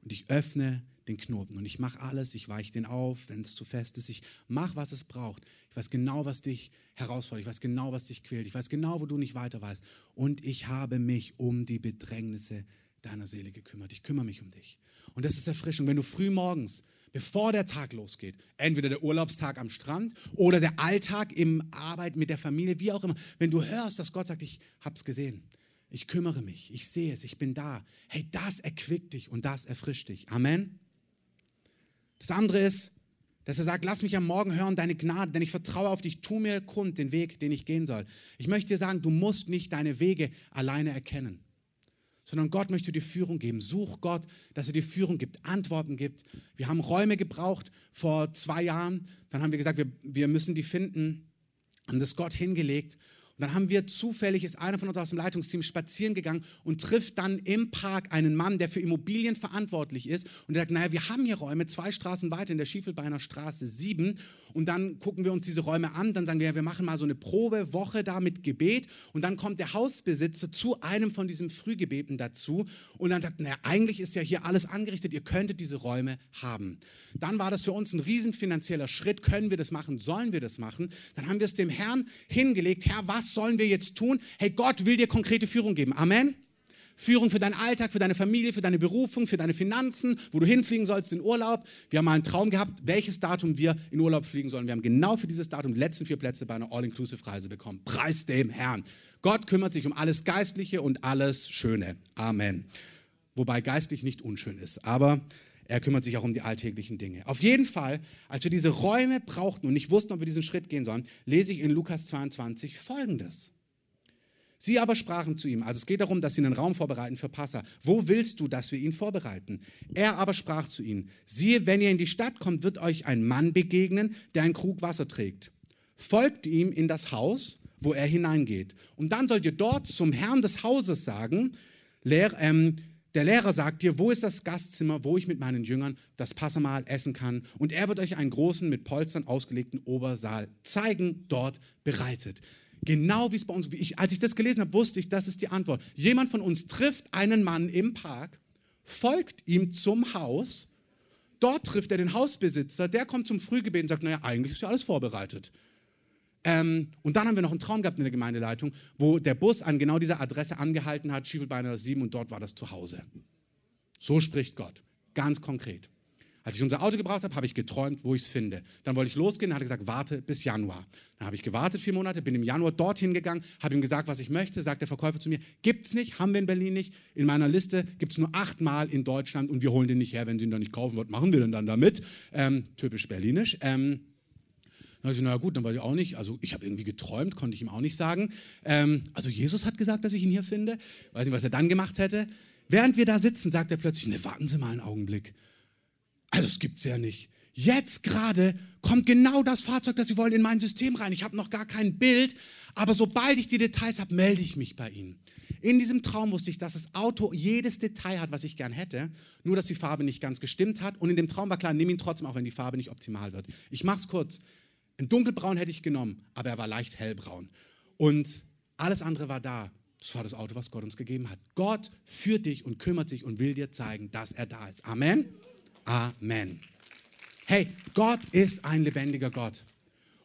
und ich öffne den Knoten und ich mache alles, ich weiche den auf, wenn es zu fest ist, ich mache, was es braucht. Ich weiß genau, was dich herausfordert, ich weiß genau, was dich quält, ich weiß genau, wo du nicht weiter weißt und ich habe mich um die Bedrängnisse deiner Seele gekümmert. Ich kümmere mich um dich. Und das ist Erfrischung, wenn du früh morgens, bevor der Tag losgeht, entweder der Urlaubstag am Strand oder der Alltag im Arbeit mit der Familie, wie auch immer, wenn du hörst, dass Gott sagt, ich habe es gesehen, ich kümmere mich, ich sehe es, ich bin da. Hey, das erquickt dich und das erfrischt dich. Amen. Das andere ist, dass er sagt, lass mich am Morgen hören deine Gnade, denn ich vertraue auf dich, tu mir kund den Weg, den ich gehen soll. Ich möchte dir sagen, du musst nicht deine Wege alleine erkennen, sondern Gott möchte dir Führung geben. Such Gott, dass er dir Führung gibt, Antworten gibt. Wir haben Räume gebraucht vor zwei Jahren, dann haben wir gesagt, wir, wir müssen die finden, haben das Gott hingelegt dann haben wir zufällig, ist einer von uns aus dem Leitungsteam spazieren gegangen und trifft dann im Park einen Mann, der für Immobilien verantwortlich ist. Und der sagt, naja, wir haben hier Räume, zwei Straßen weiter in der Schiefelbeiner Straße 7. Und dann gucken wir uns diese Räume an, dann sagen wir, ja, wir machen mal so eine Probewoche da mit Gebet. Und dann kommt der Hausbesitzer zu einem von diesen Frühgebeten dazu. Und dann sagt, naja, eigentlich ist ja hier alles angerichtet, ihr könntet diese Räume haben. Dann war das für uns ein riesen finanzieller Schritt. Können wir das machen? Sollen wir das machen? Dann haben wir es dem Herrn hingelegt. Herr, was sollen wir jetzt tun? Hey, Gott will dir konkrete Führung geben. Amen. Führung für deinen Alltag, für deine Familie, für deine Berufung, für deine Finanzen, wo du hinfliegen sollst in Urlaub. Wir haben mal einen Traum gehabt, welches Datum wir in Urlaub fliegen sollen. Wir haben genau für dieses Datum die letzten vier Plätze bei einer All-Inclusive-Reise bekommen. Preis dem Herrn. Gott kümmert sich um alles Geistliche und alles Schöne. Amen. Wobei geistlich nicht unschön ist, aber er kümmert sich auch um die alltäglichen Dinge. Auf jeden Fall, als wir diese Räume brauchten und nicht wussten, ob wir diesen Schritt gehen sollen, lese ich in Lukas 22 Folgendes. Sie aber sprachen zu ihm, also es geht darum, dass sie einen Raum vorbereiten für Passa. Wo willst du, dass wir ihn vorbereiten? Er aber sprach zu ihnen, siehe, wenn ihr in die Stadt kommt, wird euch ein Mann begegnen, der einen Krug Wasser trägt. Folgt ihm in das Haus, wo er hineingeht. Und dann sollt ihr dort zum Herrn des Hauses sagen, Lehr, ähm, der Lehrer sagt dir, wo ist das Gastzimmer, wo ich mit meinen Jüngern das Passamahl essen kann? Und er wird euch einen großen, mit Polstern ausgelegten Obersaal zeigen, dort bereitet. Genau wie es bei uns, ich, als ich das gelesen habe, wusste ich, das ist die Antwort. Jemand von uns trifft einen Mann im Park, folgt ihm zum Haus, dort trifft er den Hausbesitzer, der kommt zum Frühgebet und sagt, naja, eigentlich ist ja alles vorbereitet. Ähm, und dann haben wir noch einen Traum gehabt in der Gemeindeleitung, wo der Bus an genau dieser Adresse angehalten hat, Schiefelbeiner 7, und dort war das Zuhause. So spricht Gott, ganz konkret. Als ich unser Auto gebraucht habe, habe ich geträumt, wo ich es finde. Dann wollte ich losgehen, dann hat er gesagt, warte bis Januar. Dann habe ich gewartet vier Monate, bin im Januar dorthin gegangen, habe ihm gesagt, was ich möchte, sagt der Verkäufer zu mir, gibt es nicht, haben wir in Berlin nicht. In meiner Liste gibt es nur achtmal in Deutschland und wir holen den nicht her, wenn Sie ihn doch nicht kaufen, was machen wir denn dann damit? Ähm, typisch berlinisch. Ähm, dann habe ich, na gut, dann weiß ich auch nicht. Also ich habe irgendwie geträumt, konnte ich ihm auch nicht sagen. Ähm, also Jesus hat gesagt, dass ich ihn hier finde. Weiß nicht, was er dann gemacht hätte. Während wir da sitzen, sagt er plötzlich, ne, warten Sie mal einen Augenblick. Also es gibt es ja nicht. Jetzt gerade kommt genau das Fahrzeug, das Sie wollen, in mein System rein. Ich habe noch gar kein Bild, aber sobald ich die Details habe, melde ich mich bei Ihnen. In diesem Traum wusste ich, dass das Auto jedes Detail hat, was ich gern hätte, nur dass die Farbe nicht ganz gestimmt hat. Und in dem Traum war klar, nimm ihn trotzdem, auch wenn die Farbe nicht optimal wird. Ich mache es kurz. Ein dunkelbraun hätte ich genommen, aber er war leicht hellbraun. Und alles andere war da. Das war das Auto, was Gott uns gegeben hat. Gott führt dich und kümmert sich und will dir zeigen, dass er da ist. Amen. Amen. Hey, Gott ist ein lebendiger Gott.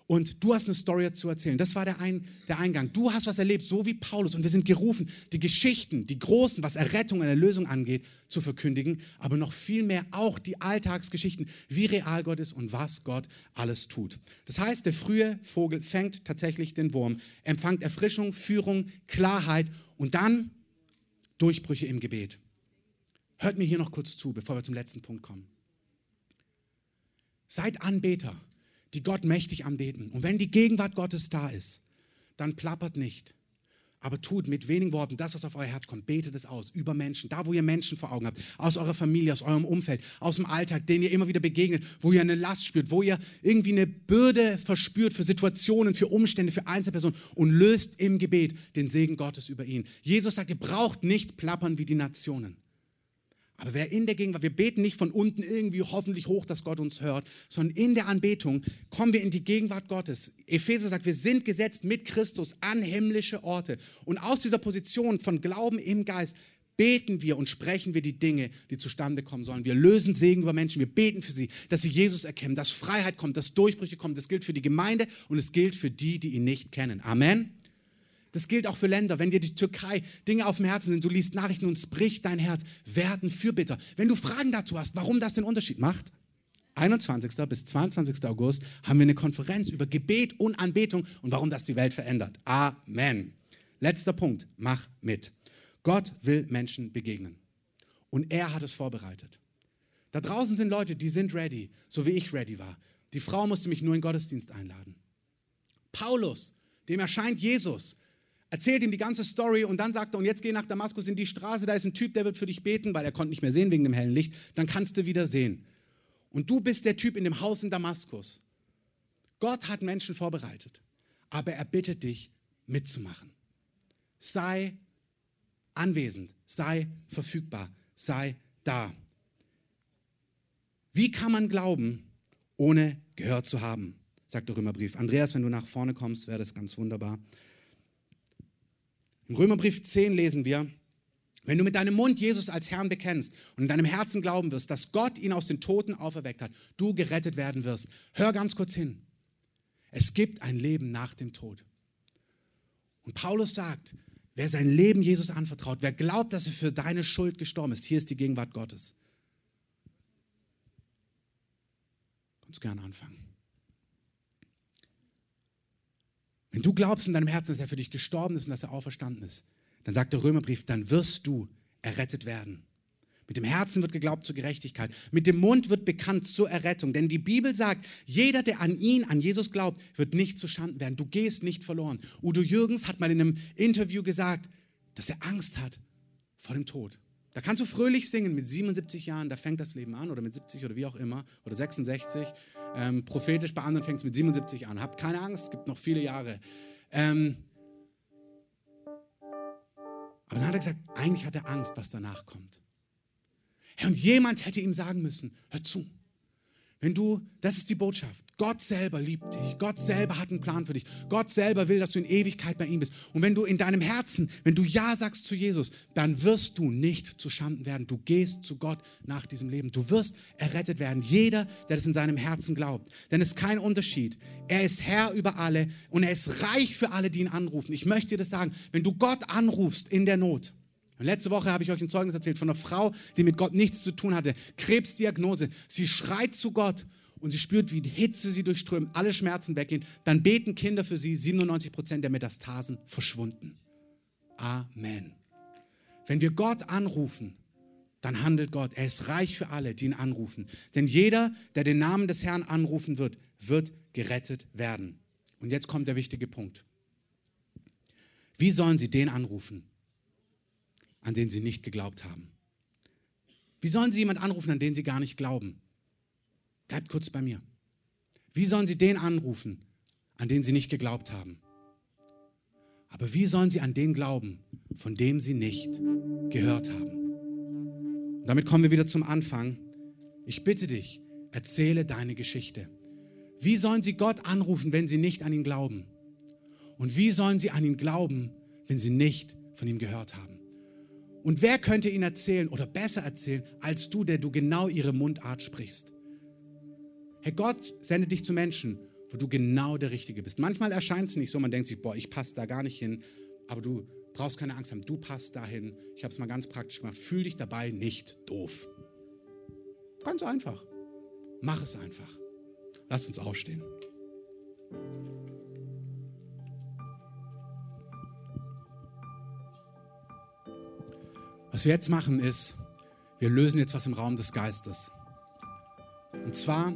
Und du hast eine Story zu erzählen. Das war der, ein, der Eingang. Du hast was erlebt, so wie Paulus. Und wir sind gerufen, die Geschichten, die großen, was Errettung und Erlösung angeht, zu verkündigen. Aber noch viel mehr auch die Alltagsgeschichten, wie real Gott ist und was Gott alles tut. Das heißt, der frühe Vogel fängt tatsächlich den Wurm, empfängt Erfrischung, Führung, Klarheit und dann Durchbrüche im Gebet. Hört mir hier noch kurz zu, bevor wir zum letzten Punkt kommen. Seid Anbeter, die Gott mächtig anbeten. Und wenn die Gegenwart Gottes da ist, dann plappert nicht. Aber tut mit wenigen Worten das, was auf euer Herz kommt. Betet es aus über Menschen, da wo ihr Menschen vor Augen habt, aus eurer Familie, aus eurem Umfeld, aus dem Alltag, den ihr immer wieder begegnet, wo ihr eine Last spürt, wo ihr irgendwie eine Bürde verspürt für Situationen, für Umstände, für Einzelpersonen und löst im Gebet den Segen Gottes über ihn. Jesus sagt, ihr braucht nicht plappern wie die Nationen. Aber wer in der Gegenwart, wir beten nicht von unten irgendwie hoffentlich hoch, dass Gott uns hört, sondern in der Anbetung kommen wir in die Gegenwart Gottes. Epheser sagt, wir sind gesetzt mit Christus an himmlische Orte. Und aus dieser Position von Glauben im Geist beten wir und sprechen wir die Dinge, die zustande kommen sollen. Wir lösen Segen über Menschen. Wir beten für sie, dass sie Jesus erkennen, dass Freiheit kommt, dass Durchbrüche kommen. Das gilt für die Gemeinde und es gilt für die, die ihn nicht kennen. Amen. Das gilt auch für Länder. Wenn dir die Türkei Dinge auf dem Herzen sind, du liest Nachrichten und es bricht dein Herz, werden Fürbitter. Wenn du Fragen dazu hast, warum das den Unterschied macht, 21. bis 22. August haben wir eine Konferenz über Gebet und Anbetung und warum das die Welt verändert. Amen. Letzter Punkt, mach mit. Gott will Menschen begegnen. Und er hat es vorbereitet. Da draußen sind Leute, die sind ready, so wie ich ready war. Die Frau musste mich nur in Gottesdienst einladen. Paulus, dem erscheint Jesus erzählt ihm die ganze Story und dann sagt er, und jetzt geh nach Damaskus in die Straße, da ist ein Typ, der wird für dich beten, weil er konnte nicht mehr sehen wegen dem hellen Licht, dann kannst du wieder sehen. Und du bist der Typ in dem Haus in Damaskus. Gott hat Menschen vorbereitet, aber er bittet dich mitzumachen. Sei anwesend, sei verfügbar, sei da. Wie kann man glauben, ohne gehört zu haben? sagt der Römerbrief. Andreas, wenn du nach vorne kommst, wäre das ganz wunderbar. Im Römerbrief 10 lesen wir, wenn du mit deinem Mund Jesus als Herrn bekennst und in deinem Herzen glauben wirst, dass Gott ihn aus den Toten auferweckt hat, du gerettet werden wirst. Hör ganz kurz hin. Es gibt ein Leben nach dem Tod. Und Paulus sagt, wer sein Leben Jesus anvertraut, wer glaubt, dass er für deine Schuld gestorben ist, hier ist die Gegenwart Gottes. Kannst gerne anfangen. Wenn du glaubst in deinem Herzen, dass er für dich gestorben ist und dass er auferstanden ist, dann sagt der Römerbrief, dann wirst du errettet werden. Mit dem Herzen wird geglaubt zur Gerechtigkeit. Mit dem Mund wird bekannt zur Errettung. Denn die Bibel sagt, jeder, der an ihn, an Jesus glaubt, wird nicht zu Schanden werden. Du gehst nicht verloren. Udo Jürgens hat mal in einem Interview gesagt, dass er Angst hat vor dem Tod. Da kannst du fröhlich singen mit 77 Jahren, da fängt das Leben an oder mit 70 oder wie auch immer oder 66. Ähm, prophetisch bei anderen fängt es mit 77 an. Habt keine Angst, es gibt noch viele Jahre. Ähm, aber dann hat er gesagt, eigentlich hat er Angst, was danach kommt. Und jemand hätte ihm sagen müssen, hör zu, wenn du, das ist die Botschaft, Gott selber liebt dich, Gott selber hat einen Plan für dich, Gott selber will, dass du in Ewigkeit bei ihm bist. Und wenn du in deinem Herzen, wenn du Ja sagst zu Jesus, dann wirst du nicht zu Schanden werden. Du gehst zu Gott nach diesem Leben. Du wirst errettet werden. Jeder, der das in seinem Herzen glaubt. Denn es ist kein Unterschied. Er ist Herr über alle und er ist reich für alle, die ihn anrufen. Ich möchte dir das sagen, wenn du Gott anrufst in der Not, letzte Woche habe ich euch ein Zeugnis erzählt von einer Frau, die mit Gott nichts zu tun hatte. Krebsdiagnose. Sie schreit zu Gott und sie spürt, wie die Hitze sie durchströmt, alle Schmerzen weggehen. Dann beten Kinder für sie, 97 Prozent der Metastasen verschwunden. Amen. Wenn wir Gott anrufen, dann handelt Gott. Er ist reich für alle, die ihn anrufen. Denn jeder, der den Namen des Herrn anrufen wird, wird gerettet werden. Und jetzt kommt der wichtige Punkt. Wie sollen sie den anrufen, an den sie nicht geglaubt haben? Wie sollen sie jemand anrufen, an den sie gar nicht glauben? Bleibt kurz bei mir. Wie sollen sie den anrufen, an den sie nicht geglaubt haben? Aber wie sollen sie an den glauben, von dem sie nicht gehört haben? Und damit kommen wir wieder zum Anfang. Ich bitte dich, erzähle deine Geschichte. Wie sollen sie Gott anrufen, wenn sie nicht an ihn glauben? Und wie sollen sie an ihn glauben, wenn sie nicht von ihm gehört haben? Und wer könnte ihnen erzählen oder besser erzählen als du, der du genau ihre Mundart sprichst? Herr Gott sendet dich zu Menschen, wo du genau der Richtige bist. Manchmal erscheint es nicht so, man denkt sich, boah, ich passe da gar nicht hin, aber du brauchst keine Angst haben, du passt dahin. Ich habe es mal ganz praktisch gemacht. Fühl dich dabei nicht doof. Ganz einfach. Mach es einfach. Lass uns aufstehen. Was wir jetzt machen ist, wir lösen jetzt was im Raum des Geistes. Und zwar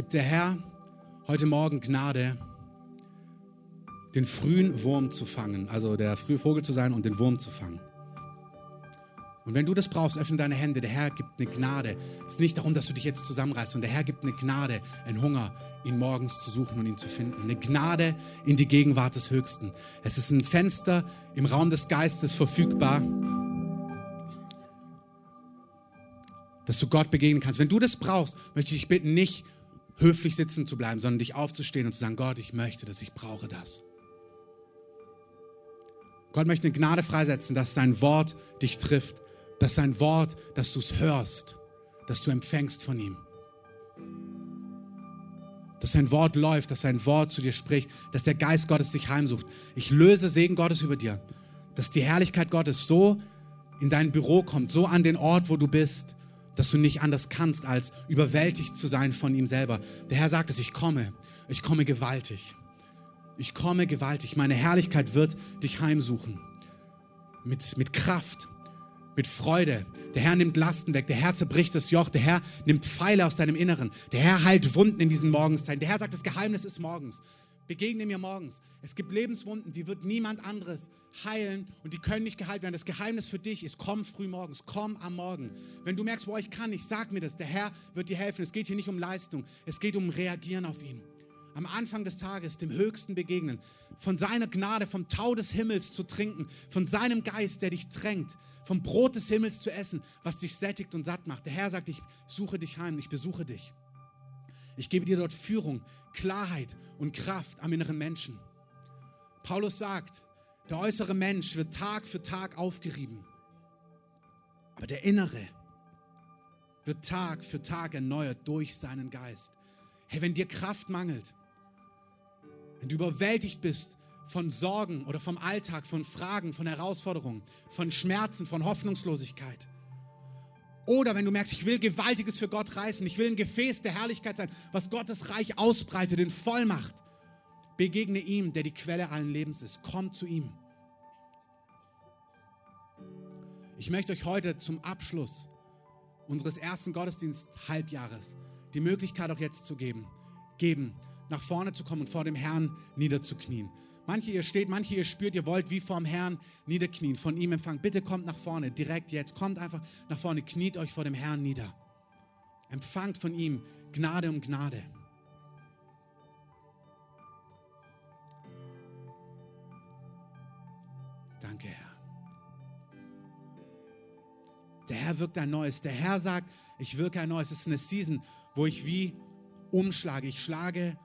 gibt der Herr heute Morgen Gnade, den frühen Wurm zu fangen, also der frühe Vogel zu sein und den Wurm zu fangen. Und wenn du das brauchst, öffne deine Hände. Der Herr gibt eine Gnade. Es ist nicht darum, dass du dich jetzt zusammenreißt, sondern der Herr gibt eine Gnade, einen Hunger, ihn morgens zu suchen und ihn zu finden. Eine Gnade in die Gegenwart des Höchsten. Es ist ein Fenster im Raum des Geistes verfügbar, dass du Gott begegnen kannst. Wenn du das brauchst, möchte ich dich bitten, nicht höflich sitzen zu bleiben, sondern dich aufzustehen und zu sagen, Gott, ich möchte das, ich brauche das. Gott möchte eine Gnade freisetzen, dass sein Wort dich trifft, dass sein Wort, dass du es hörst, dass du empfängst von ihm. Dass sein Wort läuft, dass sein Wort zu dir spricht, dass der Geist Gottes dich heimsucht. Ich löse Segen Gottes über dir, dass die Herrlichkeit Gottes so in dein Büro kommt, so an den Ort, wo du bist, dass du nicht anders kannst, als überwältigt zu sein von ihm selber. Der Herr sagt es, ich komme, ich komme gewaltig. Ich komme gewaltig. Meine Herrlichkeit wird dich heimsuchen. Mit, mit Kraft, mit Freude. Der Herr nimmt Lasten weg. Der Herr zerbricht das Joch. Der Herr nimmt Pfeile aus deinem Inneren. Der Herr heilt Wunden in diesen Morgenszeiten. Der Herr sagt, das Geheimnis ist morgens. Begegne mir morgens. Es gibt Lebenswunden, die wird niemand anderes heilen und die können nicht geheilt werden. Das Geheimnis für dich ist, komm früh morgens, komm am Morgen. Wenn du merkst, boah, ich kann nicht, sag mir das. Der Herr wird dir helfen. Es geht hier nicht um Leistung, es geht um Reagieren auf ihn. Am Anfang des Tages dem Höchsten begegnen, von seiner Gnade, vom Tau des Himmels zu trinken, von seinem Geist, der dich drängt, vom Brot des Himmels zu essen, was dich sättigt und satt macht. Der Herr sagt, ich suche dich heim, ich besuche dich. Ich gebe dir dort Führung, Klarheit und Kraft am inneren Menschen. Paulus sagt, der äußere Mensch wird Tag für Tag aufgerieben, aber der innere wird Tag für Tag erneuert durch seinen Geist. Hey, wenn dir Kraft mangelt, wenn du überwältigt bist von Sorgen oder vom Alltag, von Fragen, von Herausforderungen, von Schmerzen, von Hoffnungslosigkeit, oder wenn du merkst, ich will Gewaltiges für Gott reißen, ich will ein Gefäß der Herrlichkeit sein, was Gottes Reich ausbreitet in Vollmacht, begegne ihm, der die Quelle allen Lebens ist. Komm zu ihm. Ich möchte euch heute zum Abschluss unseres ersten Gottesdienst-Halbjahres die Möglichkeit auch jetzt zu geben, geben, nach vorne zu kommen und vor dem Herrn niederzuknien. Manche ihr steht, manche ihr spürt, ihr wollt wie vorm Herrn niederknien, von ihm empfangen. Bitte kommt nach vorne, direkt jetzt. Kommt einfach nach vorne, kniet euch vor dem Herrn nieder. Empfangt von ihm Gnade um Gnade. Danke, Herr. Der Herr wirkt ein Neues. Der Herr sagt, ich wirke ein Neues. Es ist eine Season, wo ich wie umschlage. Ich schlage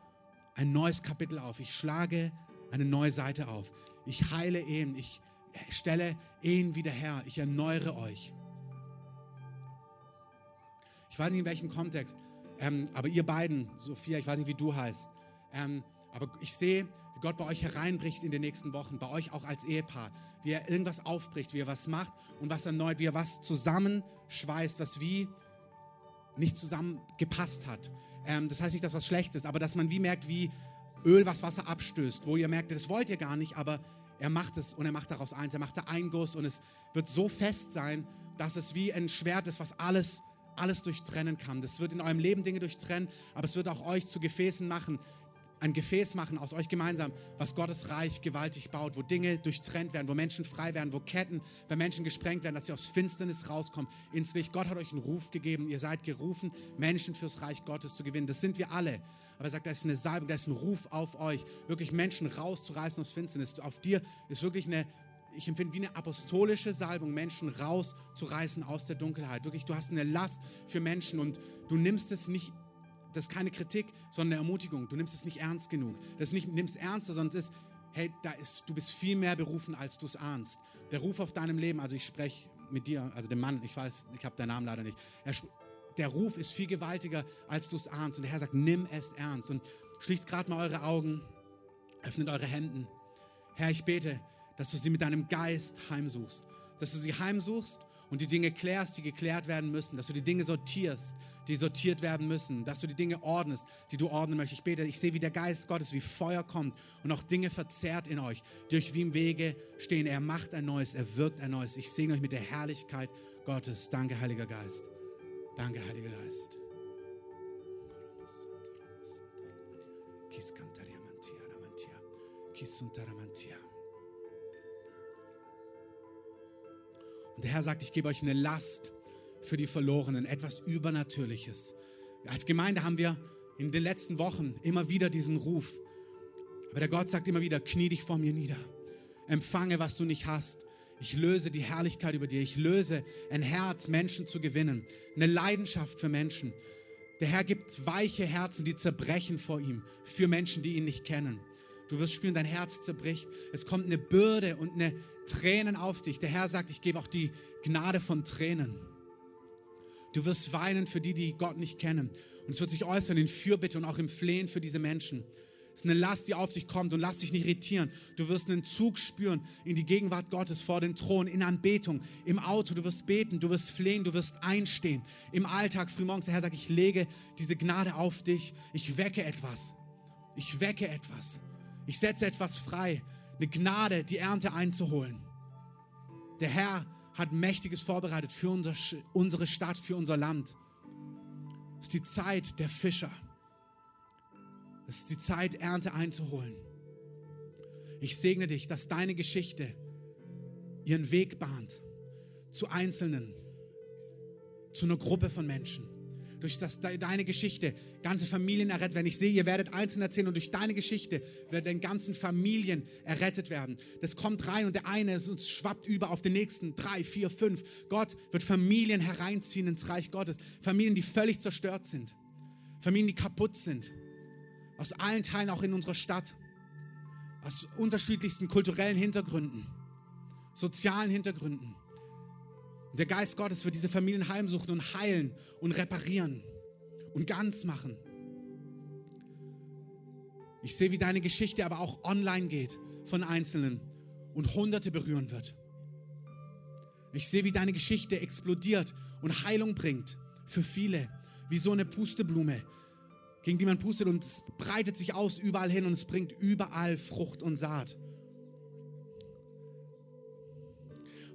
ein neues Kapitel auf. Ich schlage eine neue Seite auf. Ich heile Ehen, ich stelle Ehen wieder her, ich erneuere euch. Ich weiß nicht in welchem Kontext, ähm, aber ihr beiden, Sophia, ich weiß nicht, wie du heißt, ähm, aber ich sehe, wie Gott bei euch hereinbricht in den nächsten Wochen, bei euch auch als Ehepaar, wie er irgendwas aufbricht, wie er was macht und was erneut, wie er was zusammenschweißt, was wie nicht zusammengepasst hat. Ähm, das heißt nicht, dass was schlecht ist, aber dass man wie merkt, wie Öl, was Wasser abstößt, wo ihr merkt, das wollt ihr gar nicht, aber er macht es und er macht daraus eins. Er macht da einen Guss und es wird so fest sein, dass es wie ein Schwert ist, was alles, alles durchtrennen kann. Das wird in eurem Leben Dinge durchtrennen, aber es wird auch euch zu Gefäßen machen, ein Gefäß machen aus euch gemeinsam, was Gottes Reich gewaltig baut, wo Dinge durchtrennt werden, wo Menschen frei werden, wo Ketten bei Menschen gesprengt werden, dass sie aus Finsternis rauskommen ins Licht. Gott hat euch einen Ruf gegeben. Ihr seid gerufen, Menschen fürs Reich Gottes zu gewinnen. Das sind wir alle. Aber er sagt, da ist eine Salbung, da ist ein Ruf auf euch, wirklich Menschen rauszureißen aus Finsternis. Auf dir ist wirklich eine ich empfinde wie eine apostolische Salbung, Menschen rauszureißen aus der Dunkelheit. Wirklich, du hast eine Last für Menschen und du nimmst es nicht das ist keine Kritik, sondern eine Ermutigung. Du nimmst es nicht ernst genug. Das nicht nimmst ernster, sondern es ist, hey, da ist, du bist viel mehr berufen, als du es ahnst. Der Ruf auf deinem Leben, also ich spreche mit dir, also dem Mann, ich weiß, ich habe deinen Namen leider nicht. Er, der Ruf ist viel gewaltiger, als du es ahnst. Und der Herr sagt, nimm es ernst. Und schließt gerade mal eure Augen, öffnet eure Hände. Herr, ich bete, dass du sie mit deinem Geist heimsuchst. Dass du sie heimsuchst und die Dinge klärst, die geklärt werden müssen, dass du die Dinge sortierst, die sortiert werden müssen, dass du die Dinge ordnest, die du ordnen möchtest. Ich bete, ich sehe, wie der Geist Gottes, wie Feuer kommt und auch Dinge verzerrt in euch, die euch wie im Wege stehen. Er macht ein neues, er wirkt ein neues. Ich segne euch mit der Herrlichkeit Gottes. Danke, Heiliger Geist. Danke, Heiliger Geist. Kisuntaramantia. Und der Herr sagt, ich gebe euch eine Last für die Verlorenen, etwas Übernatürliches. Als Gemeinde haben wir in den letzten Wochen immer wieder diesen Ruf. Aber der Gott sagt immer wieder, knie dich vor mir nieder. Empfange, was du nicht hast. Ich löse die Herrlichkeit über dir. Ich löse ein Herz, Menschen zu gewinnen. Eine Leidenschaft für Menschen. Der Herr gibt weiche Herzen, die zerbrechen vor ihm, für Menschen, die ihn nicht kennen. Du wirst spüren, dein Herz zerbricht. Es kommt eine Bürde und eine Tränen auf dich. Der Herr sagt, ich gebe auch die Gnade von Tränen. Du wirst weinen für die, die Gott nicht kennen. Und es wird sich äußern in Fürbitte und auch im Flehen für diese Menschen. Es ist eine Last, die auf dich kommt und lass dich nicht irritieren. Du wirst einen Zug spüren in die Gegenwart Gottes vor den Thron, in Anbetung, im Auto. Du wirst beten, du wirst flehen, du wirst einstehen. Im Alltag, frühmorgens, der Herr sagt, ich lege diese Gnade auf dich. Ich wecke etwas. Ich wecke etwas. Ich setze etwas frei, eine Gnade, die Ernte einzuholen. Der Herr hat Mächtiges vorbereitet für unsere Stadt, für unser Land. Es ist die Zeit der Fischer. Es ist die Zeit, Ernte einzuholen. Ich segne dich, dass deine Geschichte ihren Weg bahnt zu Einzelnen, zu einer Gruppe von Menschen durch das, deine Geschichte ganze Familien errettet werden. Ich sehe, ihr werdet einzeln erzählen und durch deine Geschichte werden ganzen Familien errettet werden. Das kommt rein und der eine schwappt über auf den nächsten, drei, vier, fünf. Gott wird Familien hereinziehen ins Reich Gottes. Familien, die völlig zerstört sind. Familien, die kaputt sind. Aus allen Teilen, auch in unserer Stadt. Aus unterschiedlichsten kulturellen Hintergründen, sozialen Hintergründen. Und der Geist Gottes wird diese Familien heimsuchen und heilen und reparieren und ganz machen. Ich sehe, wie deine Geschichte aber auch online geht von Einzelnen und Hunderte berühren wird. Ich sehe, wie deine Geschichte explodiert und Heilung bringt für viele, wie so eine Pusteblume, gegen die man pustet und es breitet sich aus überall hin und es bringt überall Frucht und Saat.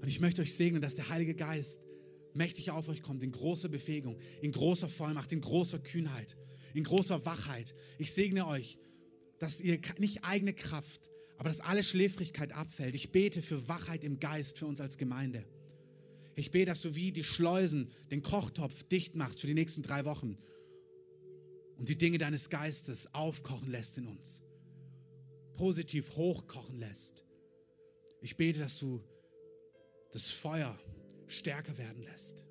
Und ich möchte euch segnen, dass der Heilige Geist mächtig auf euch kommt, in großer Befähigung, in großer Vollmacht, in großer Kühnheit, in großer Wachheit. Ich segne euch, dass ihr nicht eigene Kraft, aber dass alle Schläfrigkeit abfällt. Ich bete für Wachheit im Geist für uns als Gemeinde. Ich bete, dass du wie die Schleusen den Kochtopf dicht machst für die nächsten drei Wochen und die Dinge deines Geistes aufkochen lässt in uns. Positiv hochkochen lässt. Ich bete, dass du das Feuer stärker werden lässt.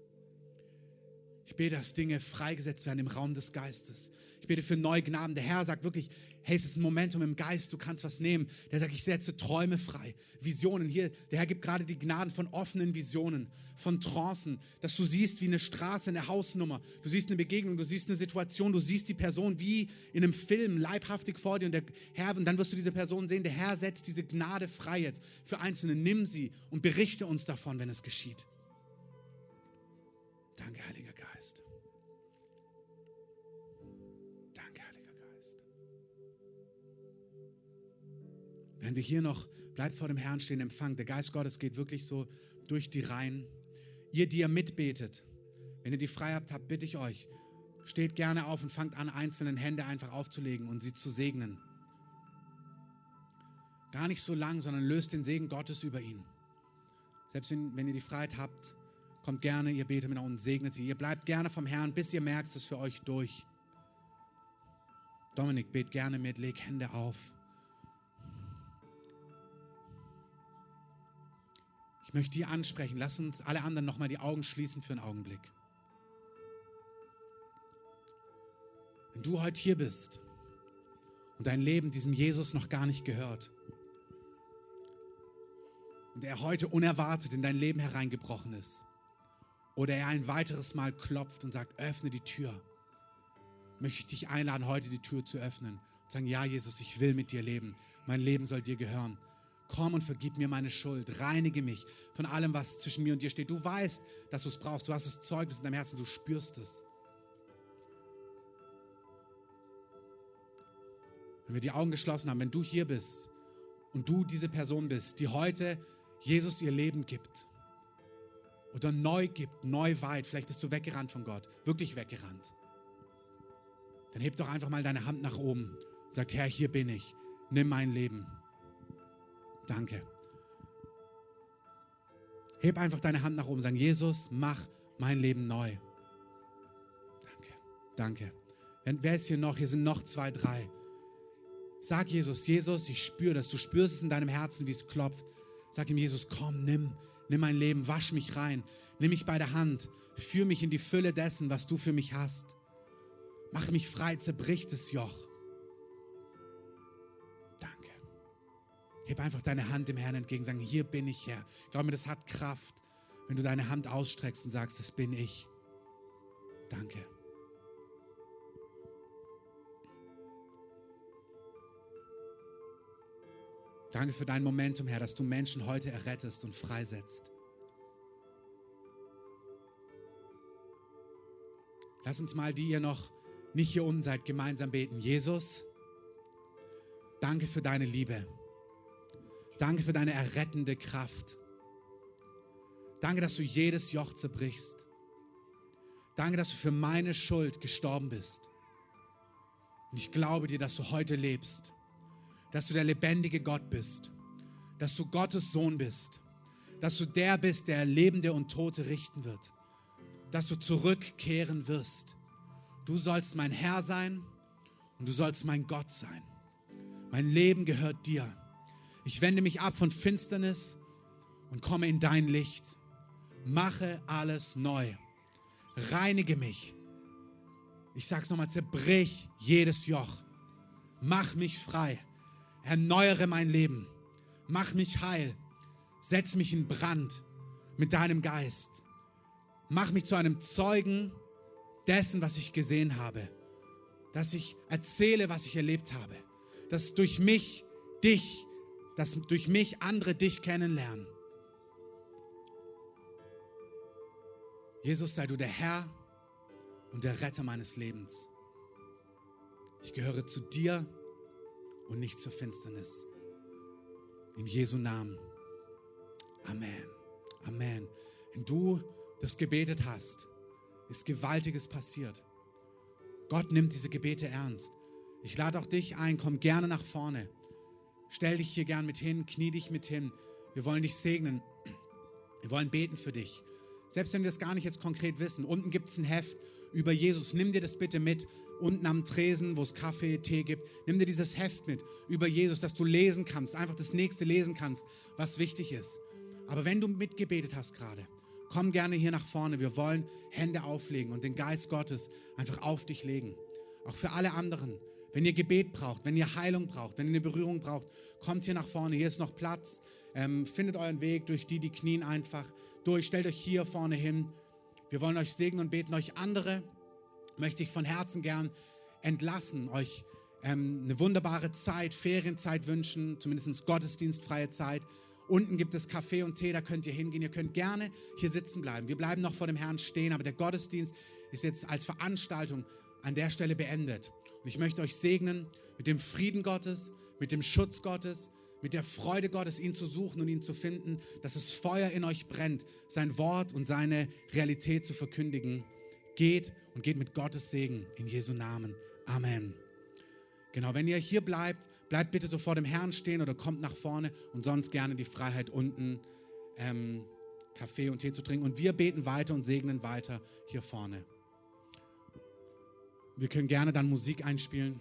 Ich bete, dass Dinge freigesetzt werden im Raum des Geistes. Ich bete für neue Gnaden. Der Herr sagt wirklich, hey, es ist ein Momentum im Geist, du kannst was nehmen. Der sagt, ich setze Träume frei, Visionen. Hier, der Herr gibt gerade die Gnaden von offenen Visionen, von Trancen, dass du siehst wie eine Straße, eine Hausnummer. Du siehst eine Begegnung, du siehst eine Situation, du siehst die Person wie in einem Film leibhaftig vor dir und der Herr, und dann wirst du diese Person sehen. Der Herr setzt diese Gnade frei jetzt für Einzelne. Nimm sie und berichte uns davon, wenn es geschieht. Danke, Heiliger Wenn wir hier noch, bleibt vor dem Herrn stehen, empfangt. Der Geist Gottes geht wirklich so durch die Reihen. Ihr, die ihr mitbetet, wenn ihr die Freiheit habt, bitte ich euch, steht gerne auf und fangt an, einzelnen Hände einfach aufzulegen und sie zu segnen. Gar nicht so lang, sondern löst den Segen Gottes über ihn. Selbst wenn, wenn ihr die Freiheit habt, Kommt gerne, ihr betet mit und segnet sie. Ihr bleibt gerne vom Herrn, bis ihr merkt, es ist für euch durch. Dominik, bet gerne mit, leg Hände auf. Ich möchte die ansprechen. Lass uns alle anderen nochmal die Augen schließen für einen Augenblick. Wenn du heute hier bist und dein Leben diesem Jesus noch gar nicht gehört und er heute unerwartet in dein Leben hereingebrochen ist, oder er ein weiteres Mal klopft und sagt, öffne die Tür, möchte ich dich einladen, heute die Tür zu öffnen und sagen, ja Jesus, ich will mit dir leben, mein Leben soll dir gehören. Komm und vergib mir meine Schuld, reinige mich von allem, was zwischen mir und dir steht. Du weißt, dass du es brauchst, du hast das Zeugnis in deinem Herzen, du spürst es. Wenn wir die Augen geschlossen haben, wenn du hier bist und du diese Person bist, die heute Jesus ihr Leben gibt, oder neu gibt, neu weit. Vielleicht bist du weggerannt von Gott, wirklich weggerannt. Dann heb doch einfach mal deine Hand nach oben und sag, Herr, hier bin ich. Nimm mein Leben. Danke. Heb einfach deine Hand nach oben und sag, Jesus, mach mein Leben neu. Danke. Danke. Wer ist hier noch? Hier sind noch zwei, drei. Sag Jesus, Jesus, ich spüre das. Du spürst es in deinem Herzen, wie es klopft. Sag ihm, Jesus, komm, nimm, nimm mein Leben, wasch mich rein, nimm mich bei der Hand, führ mich in die Fülle dessen, was du für mich hast. Mach mich frei, zerbrich das Joch. Danke. Heb einfach deine Hand dem Herrn entgegen, sagen, hier bin ich Herr. Ich glaube mir, das hat Kraft, wenn du deine Hand ausstreckst und sagst, das bin ich. Danke. Danke für dein Momentum, Herr, dass du Menschen heute errettest und freisetzt. Lass uns mal, die ihr noch nicht hier unten seid, gemeinsam beten. Jesus, danke für deine Liebe. Danke für deine errettende Kraft. Danke, dass du jedes Joch zerbrichst. Danke, dass du für meine Schuld gestorben bist. Und ich glaube dir, dass du heute lebst dass du der lebendige Gott bist, dass du Gottes Sohn bist, dass du der bist, der Lebende und Tote richten wird, dass du zurückkehren wirst. Du sollst mein Herr sein und du sollst mein Gott sein. Mein Leben gehört dir. Ich wende mich ab von Finsternis und komme in dein Licht. Mache alles neu. Reinige mich. Ich sage es nochmal, zerbrich jedes Joch. Mach mich frei. Erneuere mein Leben. Mach mich heil. Setz mich in Brand mit deinem Geist. Mach mich zu einem Zeugen dessen, was ich gesehen habe. Dass ich erzähle, was ich erlebt habe. Dass durch mich dich, dass durch mich andere dich kennenlernen. Jesus, sei du der Herr und der Retter meines Lebens. Ich gehöre zu dir und nicht zur Finsternis. In Jesu Namen. Amen. Amen. Wenn du das gebetet hast, ist Gewaltiges passiert. Gott nimmt diese Gebete ernst. Ich lade auch dich ein, komm gerne nach vorne. Stell dich hier gern mit hin, knie dich mit hin. Wir wollen dich segnen. Wir wollen beten für dich. Selbst wenn wir das gar nicht jetzt konkret wissen. Unten gibt es ein Heft über Jesus. Nimm dir das bitte mit unten am Tresen, wo es Kaffee, Tee gibt. Nimm dir dieses Heft mit über Jesus, dass du lesen kannst, einfach das nächste lesen kannst, was wichtig ist. Aber wenn du mitgebetet hast gerade, komm gerne hier nach vorne. Wir wollen Hände auflegen und den Geist Gottes einfach auf dich legen. Auch für alle anderen. Wenn ihr Gebet braucht, wenn ihr Heilung braucht, wenn ihr eine Berührung braucht, kommt hier nach vorne. Hier ist noch Platz. Ähm, findet euren Weg durch die, die knien einfach durch. Stellt euch hier vorne hin. Wir wollen euch segnen und beten. Euch andere möchte ich von Herzen gern entlassen, euch ähm, eine wunderbare Zeit, Ferienzeit wünschen, zumindest gottesdienstfreie Zeit. Unten gibt es Kaffee und Tee, da könnt ihr hingehen. Ihr könnt gerne hier sitzen bleiben. Wir bleiben noch vor dem Herrn stehen, aber der Gottesdienst ist jetzt als Veranstaltung an der Stelle beendet. Und ich möchte euch segnen mit dem Frieden Gottes, mit dem Schutz Gottes, mit der Freude Gottes, ihn zu suchen und ihn zu finden, dass das Feuer in euch brennt, sein Wort und seine Realität zu verkündigen. Geht und geht mit Gottes Segen in Jesu Namen. Amen. Genau, wenn ihr hier bleibt, bleibt bitte so vor dem Herrn stehen oder kommt nach vorne und sonst gerne die Freiheit unten ähm, Kaffee und Tee zu trinken. Und wir beten weiter und segnen weiter hier vorne. Wir können gerne dann Musik einspielen.